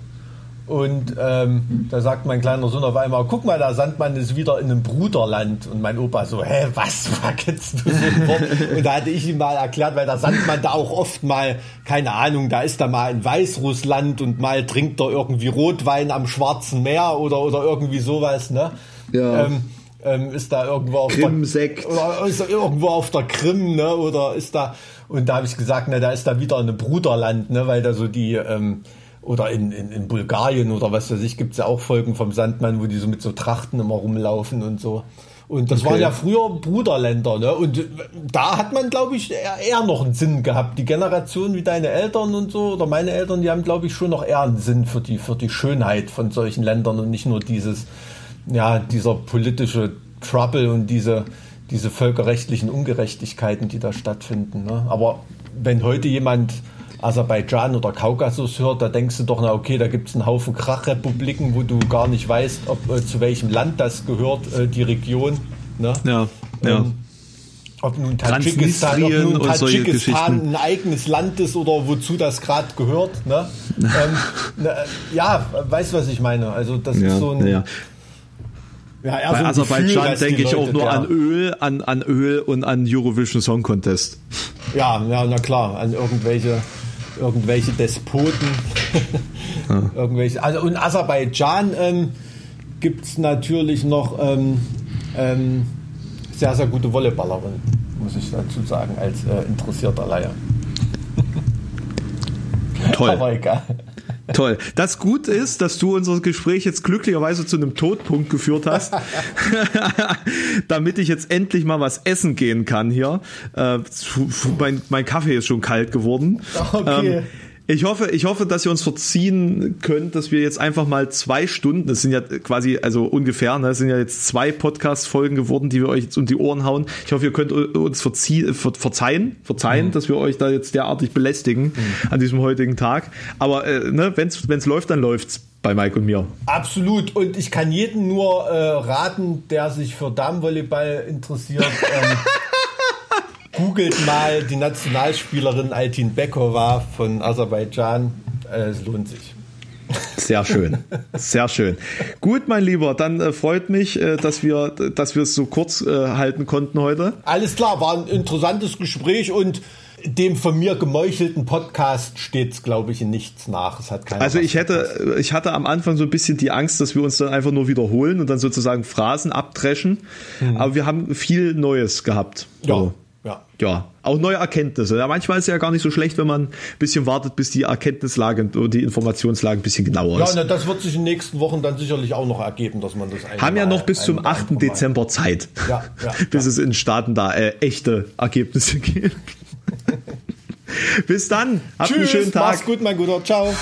und ähm, da sagt mein kleiner Sohn auf einmal, guck mal, der Sandmann ist wieder in einem Bruderland. Und mein Opa so, hä, was [laughs] verkennst du so ein Wort? Und da hatte ich ihm mal erklärt, weil der Sandmann da auch oft mal, keine Ahnung, da ist er mal in Weißrussland und mal trinkt er irgendwie Rotwein am Schwarzen Meer oder, oder irgendwie sowas, ne? Ja. Ähm, ähm, ist da irgendwo auf Krim der, oder ist da irgendwo auf der Krim, ne? Oder ist da und da habe ich gesagt, ne, da ist da wieder ein Bruderland, ne, weil da so die ähm, oder in, in, in Bulgarien oder was weiß ich, gibt's ja auch Folgen vom Sandmann, wo die so mit so Trachten immer rumlaufen und so. Und das Okay. waren ja früher Bruderländer, ne? Und äh, da hat man, glaube ich, eher, eher noch einen Sinn gehabt. Die Generation wie deine Eltern und so, oder meine Eltern, die haben, glaube ich, schon noch eher einen Sinn für die, für die Schönheit von solchen Ländern und nicht nur dieses, ja, dieser politische Trouble und diese, diese völkerrechtlichen Ungerechtigkeiten, die da stattfinden. Ne? Aber wenn heute jemand Aserbaidschan oder Kaukasus hört, da denkst du doch, na okay, da gibt es einen Haufen Krachrepubliken, wo du gar nicht weißt, ob äh, zu welchem Land das gehört, äh, die Region. Ne? Ja, ja. Ähm, ob nun Tadschikistan, ob nun Tadschikistan ein eigenes Land ist oder wozu das gerade gehört. Ne? [laughs] ähm, na, ja, weißt du, was ich meine? Also das ist so ein... ja. Ja, eher Bei so Gefühl, Aserbaidschan denke ich auch nur da- an Öl, an, an Öl und an Eurovision Song Contest. Ja, ja, na klar, an irgendwelche, irgendwelche Despoten. [laughs] irgendwelche, also in Aserbaidschan ähm, gibt es natürlich noch ähm, ähm, sehr, sehr gute Volleyballerin, muss ich dazu sagen, als äh, interessierter Laie. Toll. Aber egal. Toll. Das gut ist, dass du unser Gespräch jetzt glücklicherweise zu einem Todpunkt geführt hast, [laughs] damit ich jetzt endlich mal was essen gehen kann hier. Äh, mein, mein Kaffee ist schon kalt geworden. Okay. Ähm, ich hoffe, ich hoffe, dass ihr uns verziehen könnt, dass wir jetzt einfach mal zwei Stunden, das sind ja quasi, also ungefähr, ne, das sind ja jetzt zwei Podcast-Folgen geworden, die wir euch jetzt um die Ohren hauen. Ich hoffe, ihr könnt uns verzie ver verzeihen, verzeihen, dass wir euch da jetzt derartig belästigen an diesem heutigen Tag. Aber äh, ne, wenn es läuft, dann läuft's bei Mike und mir. Absolut. Und ich kann jedem nur äh, raten, der sich für Damenvolleyball interessiert. [laughs] Ähm, googelt mal die Nationalspielerin Altin Bekova von Aserbaidschan. Äh, es lohnt sich. Sehr schön, sehr schön. Gut, mein Lieber, dann äh, freut mich, äh, dass wir, dass wir es so kurz äh, halten konnten heute. Alles klar, war ein interessantes Gespräch und dem von mir gemeuchelten Podcast steht es, glaube ich, in nichts nach. Es hat Also ich hätte, ich hatte am Anfang so ein bisschen die Angst, dass wir uns dann einfach nur wiederholen und dann sozusagen Phrasen abdreschen. Aber wir haben viel Neues gehabt. Ja, Also, ja. ja, auch neue Erkenntnisse. Ja, manchmal ist es ja gar nicht so schlecht, wenn man ein bisschen wartet, bis die Erkenntnislage und die Informationslage ein bisschen genauer Ja, ist. na, das wird sich in den nächsten Wochen dann sicherlich auch noch ergeben, dass man das haben ja noch bis zum einmal- 8. einmal- Dezember Zeit, Ja, ja, [laughs] bis ja. es in den Staaten da äh, echte Ergebnisse [laughs] gibt. bis dann, habt einen Tschüss, schönen Tag. mach's gut, mein Guter. Ciao.